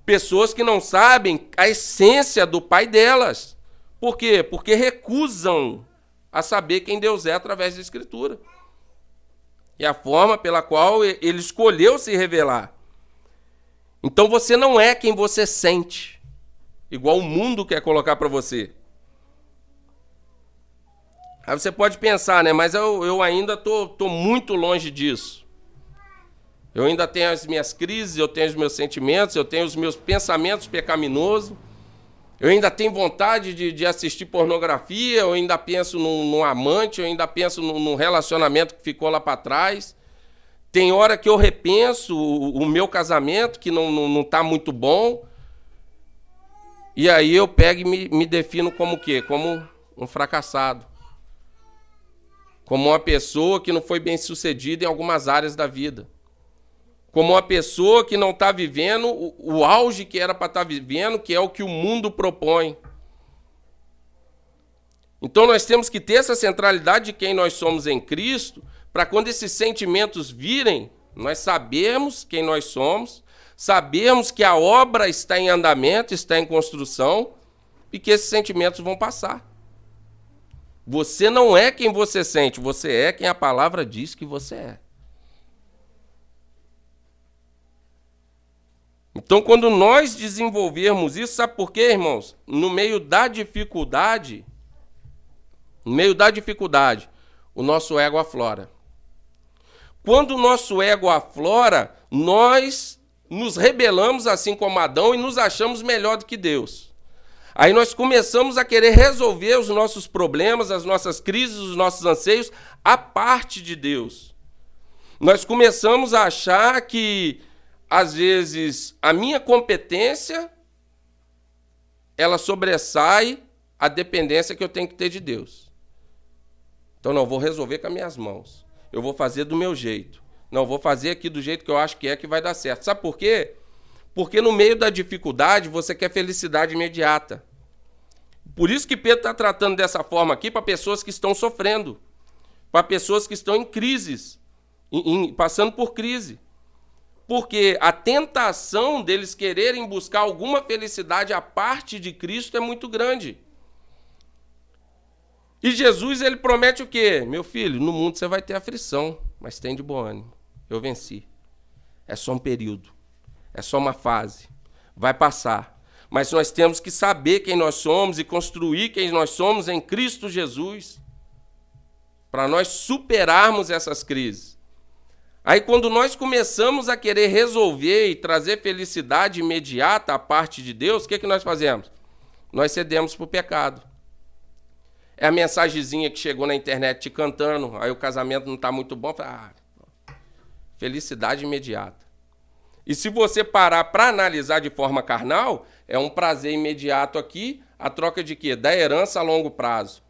Speaker 1: pessoas que não sabem a essência do pai delas. Por quê? Porque recusam a saber quem Deus é através da Escritura. E a forma pela qual ele escolheu se revelar. Então você não é quem você sente, igual o mundo quer colocar para você. Aí você pode pensar, né? Mas eu, eu ainda tô, tô muito longe disso. Eu ainda tenho as minhas crises, eu tenho os meus sentimentos, eu tenho os meus pensamentos pecaminosos. Eu ainda tenho vontade de, de assistir pornografia, eu ainda penso num, num amante, eu ainda penso num, num relacionamento que ficou lá para trás. Tem hora que eu repenso o, o meu casamento, que não está não, não tá muito bom. E aí eu pego e me, me defino como o quê? Como um fracassado. Como uma pessoa que não foi bem sucedida em algumas áreas da vida como uma pessoa que não está vivendo o, o, auge que era para estar tá vivendo, que é o que o mundo propõe. Então nós temos que ter essa centralidade de quem nós somos em Cristo, para quando esses sentimentos virem, nós sabemos quem nós somos, sabemos que a obra está em andamento, está em construção e que esses sentimentos vão passar. Você não é quem você sente, você é quem a palavra diz que você é. Então, quando nós desenvolvermos isso, sabe por quê, irmãos? No meio da dificuldade, no meio da dificuldade, o nosso ego aflora. Quando o nosso ego aflora, nós nos rebelamos assim como Adão e nos achamos melhor do que Deus. Aí nós começamos a querer resolver os nossos problemas, as nossas crises, os nossos anseios a parte de Deus. Nós começamos a achar que às vezes, a minha competência ela sobressai a dependência que eu tenho que ter de Deus. Então, não, vou resolver com as minhas mãos. Eu vou fazer do meu jeito. Não, vou fazer aqui do jeito que eu acho que é que vai dar certo. Sabe por quê? Porque no meio da dificuldade você quer felicidade imediata. Por isso que Pedro está tratando dessa forma aqui para pessoas que estão sofrendo, para pessoas que estão em crises. em, passando por crise. Porque a tentação deles quererem buscar alguma felicidade à parte de Cristo é muito grande. E Jesus ele promete o quê? Meu filho, no mundo você vai ter aflição, mas tem de bom ânimo. Eu venci. É só um período. É só uma fase. Vai passar. Mas nós temos que saber quem nós somos e construir quem nós somos em Cristo Jesus. Para nós superarmos essas crises. Aí, quando nós começamos a querer resolver e trazer felicidade imediata à parte de Deus, o que, que nós fazemos? Nós cedemos para o pecado. É a mensagenzinha que chegou na internet te cantando, aí o casamento não está muito bom. Ah, felicidade imediata. E se você parar para analisar de forma carnal, é um prazer imediato aqui, a troca de quê? Da herança a longo prazo.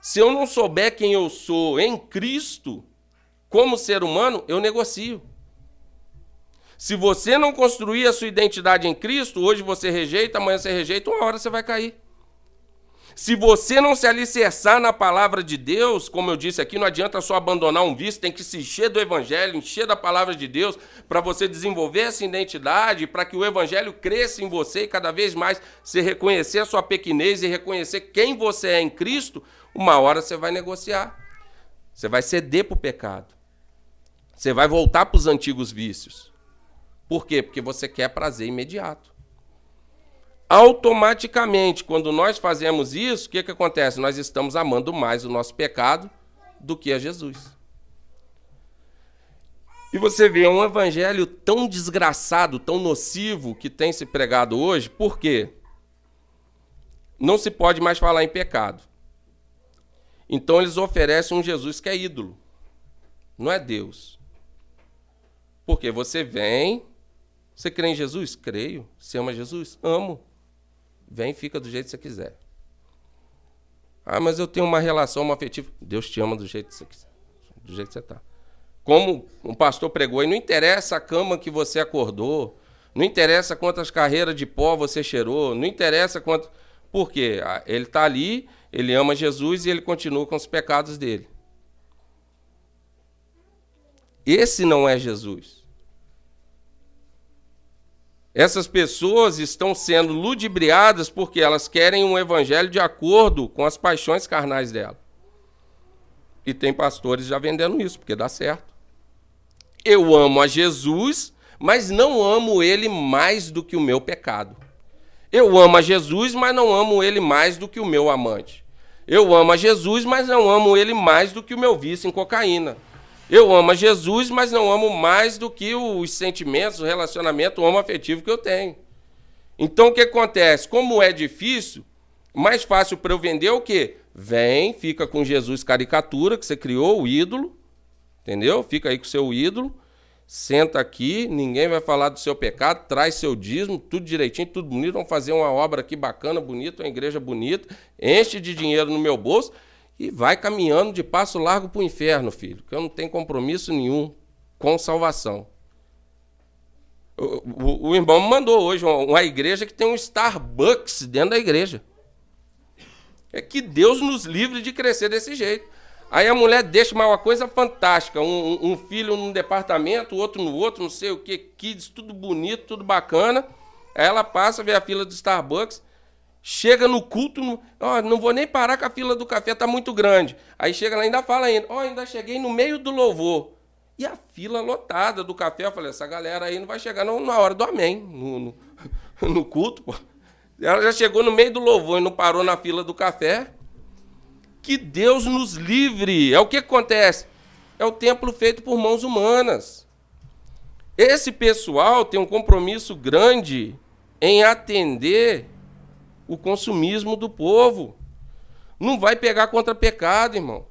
Speaker 1: Se eu não souber quem eu sou em Cristo, como ser humano, eu negocio. Se você não construir a sua identidade em Cristo, hoje você rejeita, amanhã você rejeita, uma hora você vai cair. Se você não se alicerçar na palavra de Deus, como eu disse aqui, não adianta só abandonar um vício, tem que se encher do evangelho, encher da palavra de Deus, para você desenvolver essa identidade, para que o evangelho cresça em você e cada vez mais você reconhecer a sua pequenez e reconhecer quem você é em Cristo, uma hora você vai negociar. Você vai ceder para o pecado. Você vai voltar para os antigos vícios. Por quê? Porque você quer prazer imediato automaticamente, quando nós fazemos isso, o que, que acontece? Nós estamos amando mais o nosso pecado do que a Jesus. E você vê um evangelho tão desgraçado, tão nocivo que tem se pregado hoje, por quê? Não se pode mais falar em pecado. Então eles oferecem um Jesus que é ídolo, não é Deus. Porque você vem, você crê em Jesus? Creio. Você ama Jesus? Amo. Vem fica do jeito que você quiser. Ah, mas eu tenho uma relação uma afetiva. Deus te ama do jeito que você quiser, do jeito que você está. Como um pastor pregou, e não interessa a cama que você acordou, não interessa quantas carreiras de pó você cheirou, não interessa quanto. Por quê? Ah, ele está ali, ele ama Jesus e ele continua com os pecados dele. Esse não é Jesus. Essas pessoas estão sendo ludibriadas porque elas querem um evangelho de acordo com as paixões carnais dela. E tem pastores já vendendo isso, porque dá certo. Eu amo a Jesus, mas não amo ele mais do que o meu pecado. Eu amo a Jesus, mas não amo ele mais do que o meu amante. Eu amo a Jesus, mas não amo ele mais do que o meu vício em cocaína. Eu amo a Jesus, mas não amo mais do que os sentimentos, o relacionamento, o homo afetivo que eu tenho. Então o que acontece? Como é difícil, mais fácil para eu vender é o quê? Vem, fica com Jesus caricatura, que você criou, o ídolo, entendeu? Fica aí com o seu ídolo, senta aqui, ninguém vai falar do seu pecado, traz seu dízimo, tudo direitinho, tudo bonito, vamos fazer uma obra aqui bacana, bonita, uma igreja bonita, enche de dinheiro no meu bolso e vai caminhando de passo largo para o inferno, filho, que eu não tenho compromisso nenhum com salvação. O, o, o irmão me mandou hoje uma, uma, igreja que tem um Starbucks dentro da igreja. É que Deus nos livre de crescer desse jeito. Aí a mulher deixa uma coisa fantástica: um, um filho num departamento, outro no outro, não sei o que, kids, tudo bonito, tudo bacana. Aí ela passa, vê a fila do Starbucks. Chega no culto, não, ó, não vou nem parar que a fila do café tá muito grande. Aí chega lá ainda fala ainda, ó, ainda cheguei no meio do louvor. E a fila lotada do café, eu falei, essa galera aí não vai chegar na hora do amém, no, no, no culto, pô. Ela já chegou no meio do louvor e não parou na fila do café. Que Deus nos livre. É o que acontece? É o templo feito por mãos humanas. Esse pessoal tem um compromisso grande em atender o consumismo do povo. Não vai pegar contra pecado, irmão.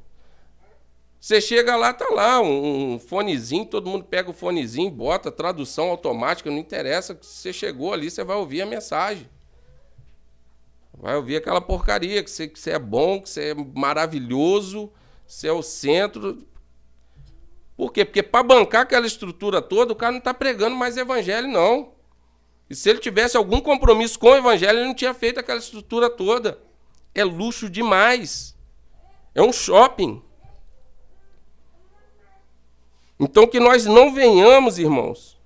Speaker 1: Você chega lá, tá lá, um, fonezinho, todo mundo pega o fonezinho, bota tradução automática, não interessa. Você chegou ali, você vai ouvir a mensagem. Vai ouvir aquela porcaria, que você, que você é bom, que você é maravilhoso, você é o centro. Por quê? Porque para bancar aquela estrutura toda, o cara não está pregando mais evangelho, não. E se ele tivesse algum compromisso com o evangelho, ele não tinha feito aquela estrutura toda. É luxo demais. É um shopping. Então que nós não venhamos, irmãos,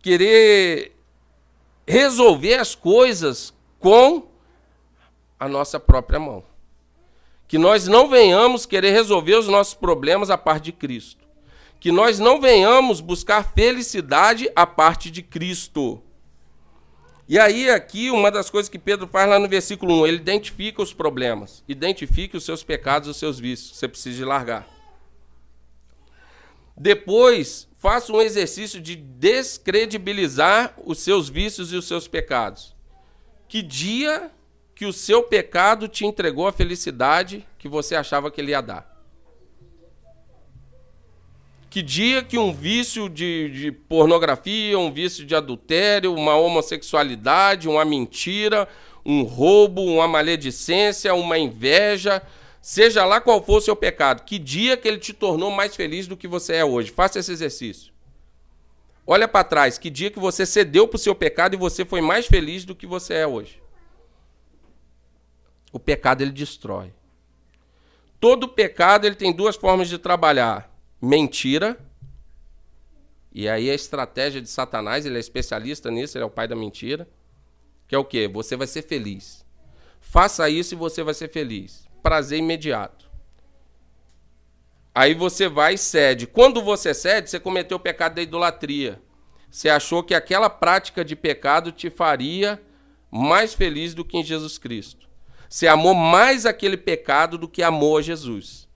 Speaker 1: querer resolver as coisas com a nossa própria mão. Que nós não venhamos querer resolver os nossos problemas a parte de Cristo. Que nós não venhamos buscar felicidade a parte de Cristo. E aí, aqui, uma das coisas que Pedro faz lá no versículo 1, ele identifica os problemas, identifica os seus pecados, os seus vícios. Você precisa de largar. Depois, faça um exercício de descredibilizar os seus vícios e os seus pecados. Que dia que o seu pecado te entregou a felicidade que você achava que ele ia dar? Que dia que um vício de, de, pornografia, um vício de adultério, uma homossexualidade, uma mentira, um roubo, uma maledicência, uma inveja, seja lá qual for o seu pecado, que dia que ele te tornou mais feliz do que você é hoje? Faça esse exercício. Olha para trás, que dia que você cedeu para o seu pecado e você foi mais feliz do que você é hoje? O pecado ele destrói. Todo pecado ele tem duas formas de trabalhar mentira. E aí a estratégia de Satanás, ele é especialista nisso, ele é o pai da mentira. Que é o quê? Você vai ser feliz. Faça isso e você vai ser feliz. Prazer imediato. Aí você vai e cede. Quando você cede, você cometeu o pecado da idolatria. Você achou que aquela prática de pecado te faria mais feliz do que em Jesus Cristo. Você amou mais aquele pecado do que amou a Jesus.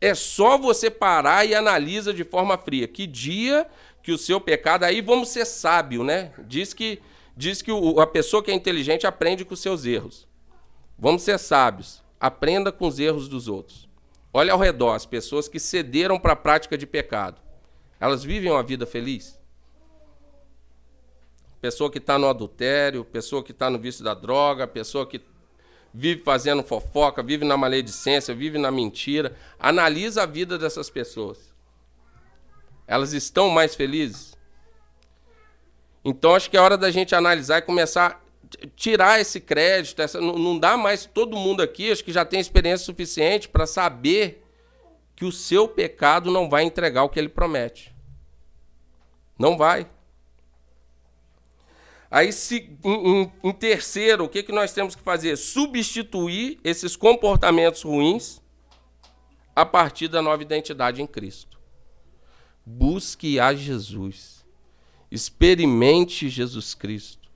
Speaker 1: É só você parar e analisa de forma fria. Que dia que o seu pecado. Aí vamos ser sábio, né? Diz que, diz que o, a pessoa que é inteligente aprende com os seus erros. Vamos ser sábios. Aprenda com os erros dos outros. Olha ao redor as pessoas que cederam para a prática de pecado. Elas vivem uma vida feliz? Pessoa que está no adultério, pessoa que está no vício da droga, pessoa que vive fazendo fofoca, vive na maledicência, vive na mentira. Analisa a vida dessas pessoas. Elas estão mais felizes? Então acho que é hora da gente analisar e começar a tirar esse crédito. Essa, não, não dá mais todo mundo aqui, acho que já tem experiência suficiente para saber que o seu pecado não vai entregar o que ele promete. Não vai. Aí, se, em, em, terceiro, o que, que nós temos que fazer? Substituir esses comportamentos ruins a partir da nova identidade em Cristo. Busque a Jesus. Experimente Jesus Cristo.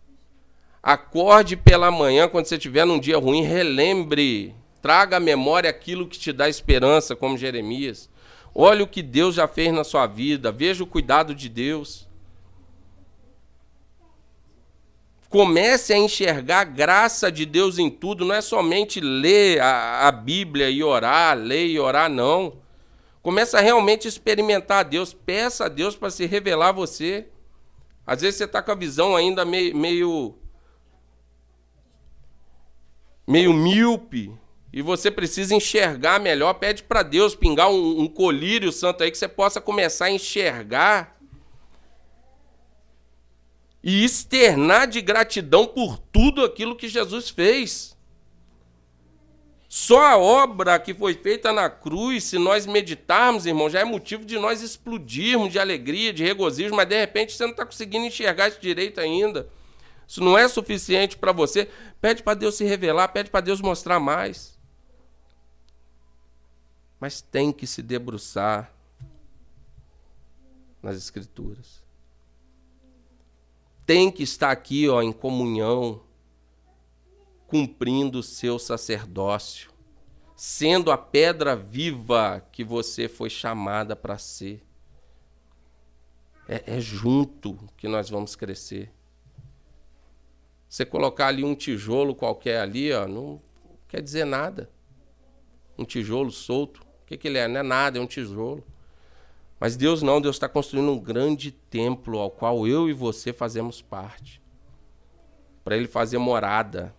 Speaker 1: Acorde pela manhã, quando você estiver num dia ruim, relembre. Traga à memória aquilo que te dá esperança, como Jeremias. Olhe o que Deus já fez na sua vida. Veja o cuidado de Deus. Comece a enxergar a graça de Deus em tudo, não é somente ler a, a Bíblia e orar, ler e orar, não. Comece a realmente experimentar Deus. Peça a Deus para se revelar a você. Às vezes você está com a visão ainda meio, meio, meio míope e você precisa enxergar melhor. Pede para Deus pingar um, um colírio santo aí que você possa começar a enxergar e externar de gratidão por tudo aquilo que Jesus fez. Só a obra que foi feita na cruz, se nós meditarmos, irmão, já é motivo de nós explodirmos de alegria, de regozijo, mas de repente você não está conseguindo enxergar isso direito ainda. Isso não é suficiente para você. Pede para Deus se revelar, pede para Deus mostrar mais. Mas tem que se debruçar nas Escrituras tem que estar aqui ó, em comunhão, cumprindo o seu sacerdócio, sendo a pedra viva que você foi chamada para ser. É, é junto que nós vamos crescer. Você colocar ali um tijolo qualquer ali, ó, não quer dizer nada. Um tijolo solto, o que, que ele é? Não é nada, é um tijolo. Mas Deus não, Deus está construindo um grande templo ao qual eu e você fazemos parte. Para Ele fazer morada,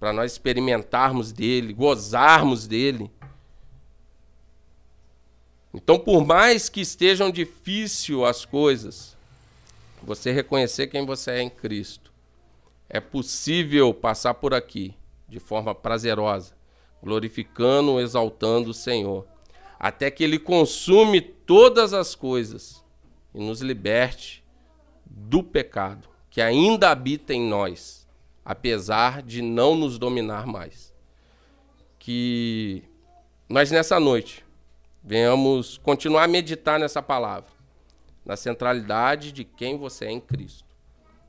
Speaker 1: para nós experimentarmos dele, gozarmos dele. Então, por mais que estejam difíceis as coisas, você reconhecer quem você é em Cristo, é possível passar por aqui de forma prazerosa, glorificando, exaltando o Senhor até que Ele consume todas as coisas e nos liberte do pecado que ainda habita em nós, apesar de não nos dominar mais. Que nós nessa noite venhamos continuar a meditar nessa palavra, na centralidade de quem você é em Cristo.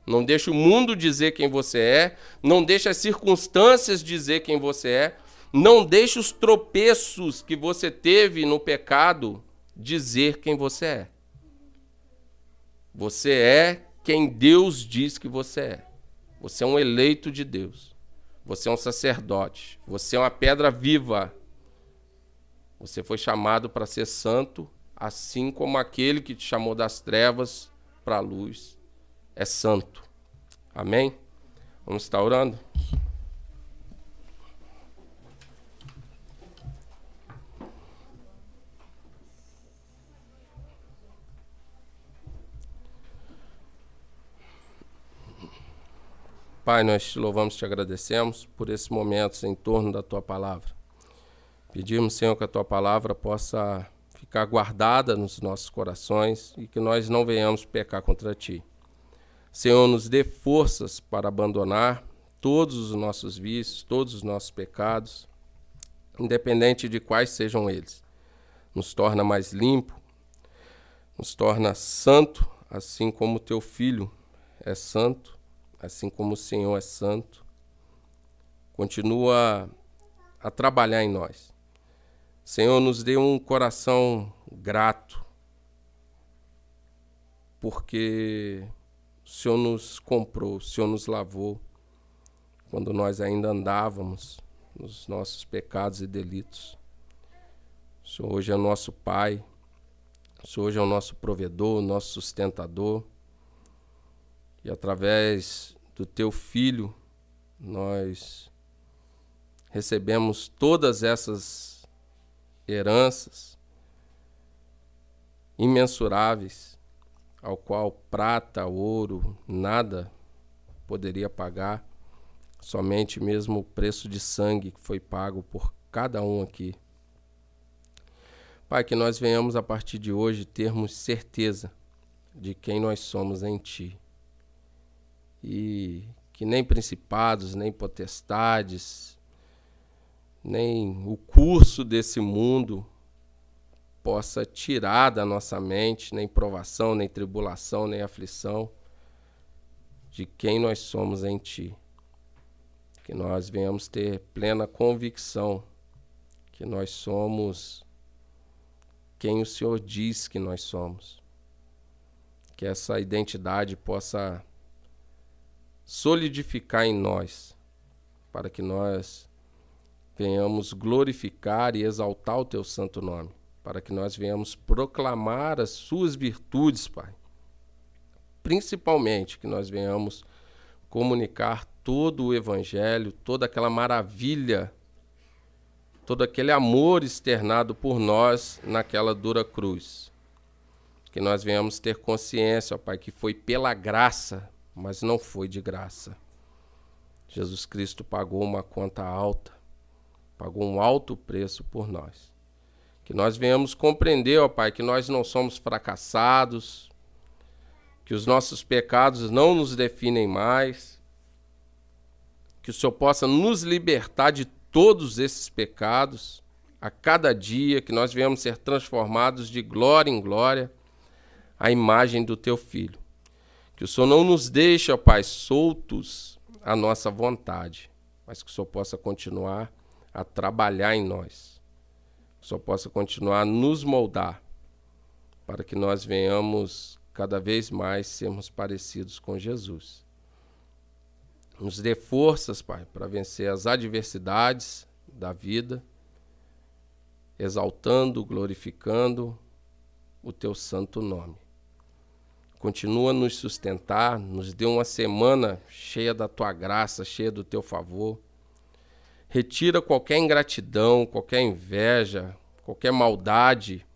Speaker 1: Não deixe o mundo dizer quem você é, não deixe as circunstâncias dizer quem você é, não deixe os tropeços que você teve no pecado dizer quem você é. Você é quem Deus diz que você é. Você é um eleito de Deus. Você é um sacerdote. Você é uma pedra viva. Você foi chamado para ser santo, assim como aquele que te chamou das trevas para a luz é santo. Amém? Vamos estar orando? Pai, nós te louvamos e te agradecemos por esse momento em torno da tua palavra. Pedimos, Senhor, que a tua palavra possa ficar guardada nos nossos corações e que nós não venhamos pecar contra ti. Senhor, nos dê forças para abandonar todos os nossos vícios, todos os nossos pecados, independente de quais sejam eles. Nos torna mais limpo, nos torna santo, assim como teu filho é santo assim como o Senhor é santo, continua a trabalhar em nós. Senhor, nos dê um coração grato, porque o Senhor nos comprou, o Senhor nos lavou quando nós ainda andávamos nos nossos pecados e delitos. O Senhor hoje é nosso Pai, o Senhor hoje é o nosso provedor, nosso sustentador. E através do teu filho, nós recebemos todas essas heranças imensuráveis, ao qual prata, ouro, nada poderia pagar, somente mesmo o preço de sangue que foi pago por cada um aqui. Pai, que nós venhamos a partir de hoje termos certeza de quem nós somos em Ti e que nem principados, nem potestades, nem o curso desse mundo possa tirar da nossa mente nem provação, nem tribulação, nem aflição de quem nós somos em Ti. Que nós venhamos ter plena convicção que nós somos quem o Senhor diz que nós somos. Que essa identidade possa solidificar em nós, para que nós venhamos glorificar e exaltar o teu santo nome, para que nós venhamos proclamar as suas virtudes, Pai. Principalmente que nós venhamos comunicar todo o evangelho, toda aquela maravilha, todo aquele amor externado por nós naquela dura cruz. Que nós venhamos ter consciência, ó Pai, que foi pela graça mas não foi de graça. Jesus Cristo pagou uma conta alta, pagou um alto preço por nós. Que nós venhamos compreender, ó Pai, que nós não somos fracassados, que os nossos pecados não nos definem mais, que o Senhor possa nos libertar de todos esses pecados a cada dia, que nós venhamos ser transformados de glória em glória à imagem do Teu Filho. Que o Senhor não nos deixe, ó Pai, soltos à nossa vontade, mas que o Senhor possa continuar a trabalhar em nós. Que o Senhor possa continuar a nos moldar para que nós venhamos cada vez mais sermos parecidos com Jesus. Nos dê forças, Pai, para vencer as adversidades da vida, exaltando, glorificando o teu santo nome continua nos sustentar, nos dê uma semana cheia da tua graça, cheia do teu favor. Retira qualquer ingratidão, qualquer inveja, qualquer maldade,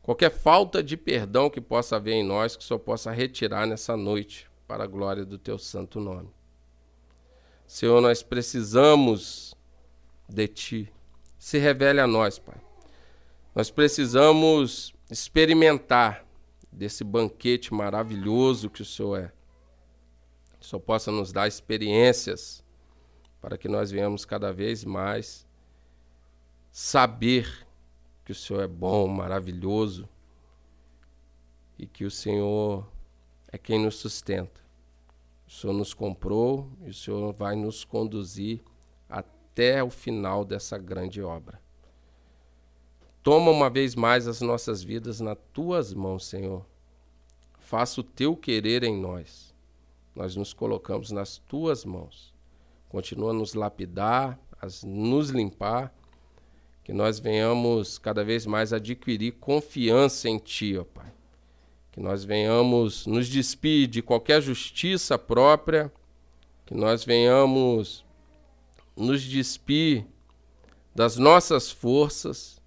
Speaker 1: qualquer falta de perdão que possa haver em nós, que Senhor possa retirar nessa noite, para a glória do teu santo nome. Senhor, nós precisamos de ti. Se revele a nós, Pai. Nós precisamos experimentar desse banquete maravilhoso que o Senhor é. Que o Senhor possa nos dar experiências para que nós venhamos cada vez mais saber que o Senhor é bom, maravilhoso e que o Senhor é quem nos sustenta. O Senhor nos comprou e o Senhor vai nos conduzir até o final dessa grande obra. Toma uma vez mais as nossas vidas nas tuas mãos, Senhor. Faça o teu querer em nós. Nós nos colocamos nas tuas mãos. Continua a nos lapidar, a nos limpar, que nós venhamos cada vez mais adquirir confiança em Ti, ó Pai. Que nós venhamos nos despir de qualquer justiça própria, que nós venhamos nos despir das nossas forças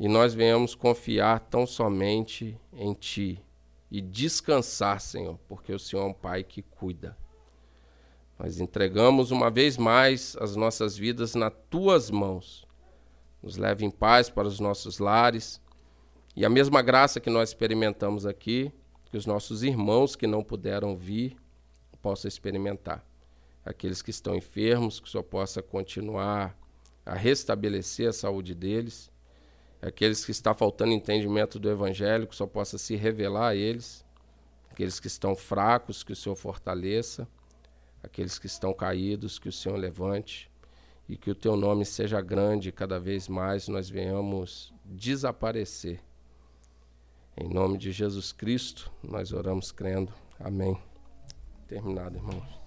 Speaker 1: e nós venhamos confiar tão somente em Ti e descansar, Senhor, porque o Senhor é um Pai que cuida. Nós entregamos uma vez mais as nossas vidas nas Tuas mãos. Nos leve em paz para os nossos lares e a mesma graça que nós experimentamos aqui, que os nossos irmãos que não puderam vir possam experimentar aqueles que estão enfermos, que Senhor possa continuar a restabelecer a saúde deles, aqueles que está faltando entendimento do Evangelho, que Senhor possa se revelar a eles, aqueles que estão fracos, que o Senhor fortaleça, aqueles que estão caídos, que o Senhor levante e que o teu nome seja grande e cada vez mais nós venhamos desaparecer. Em nome de Jesus Cristo, nós oramos crendo. Amém. Terminado, irmãos.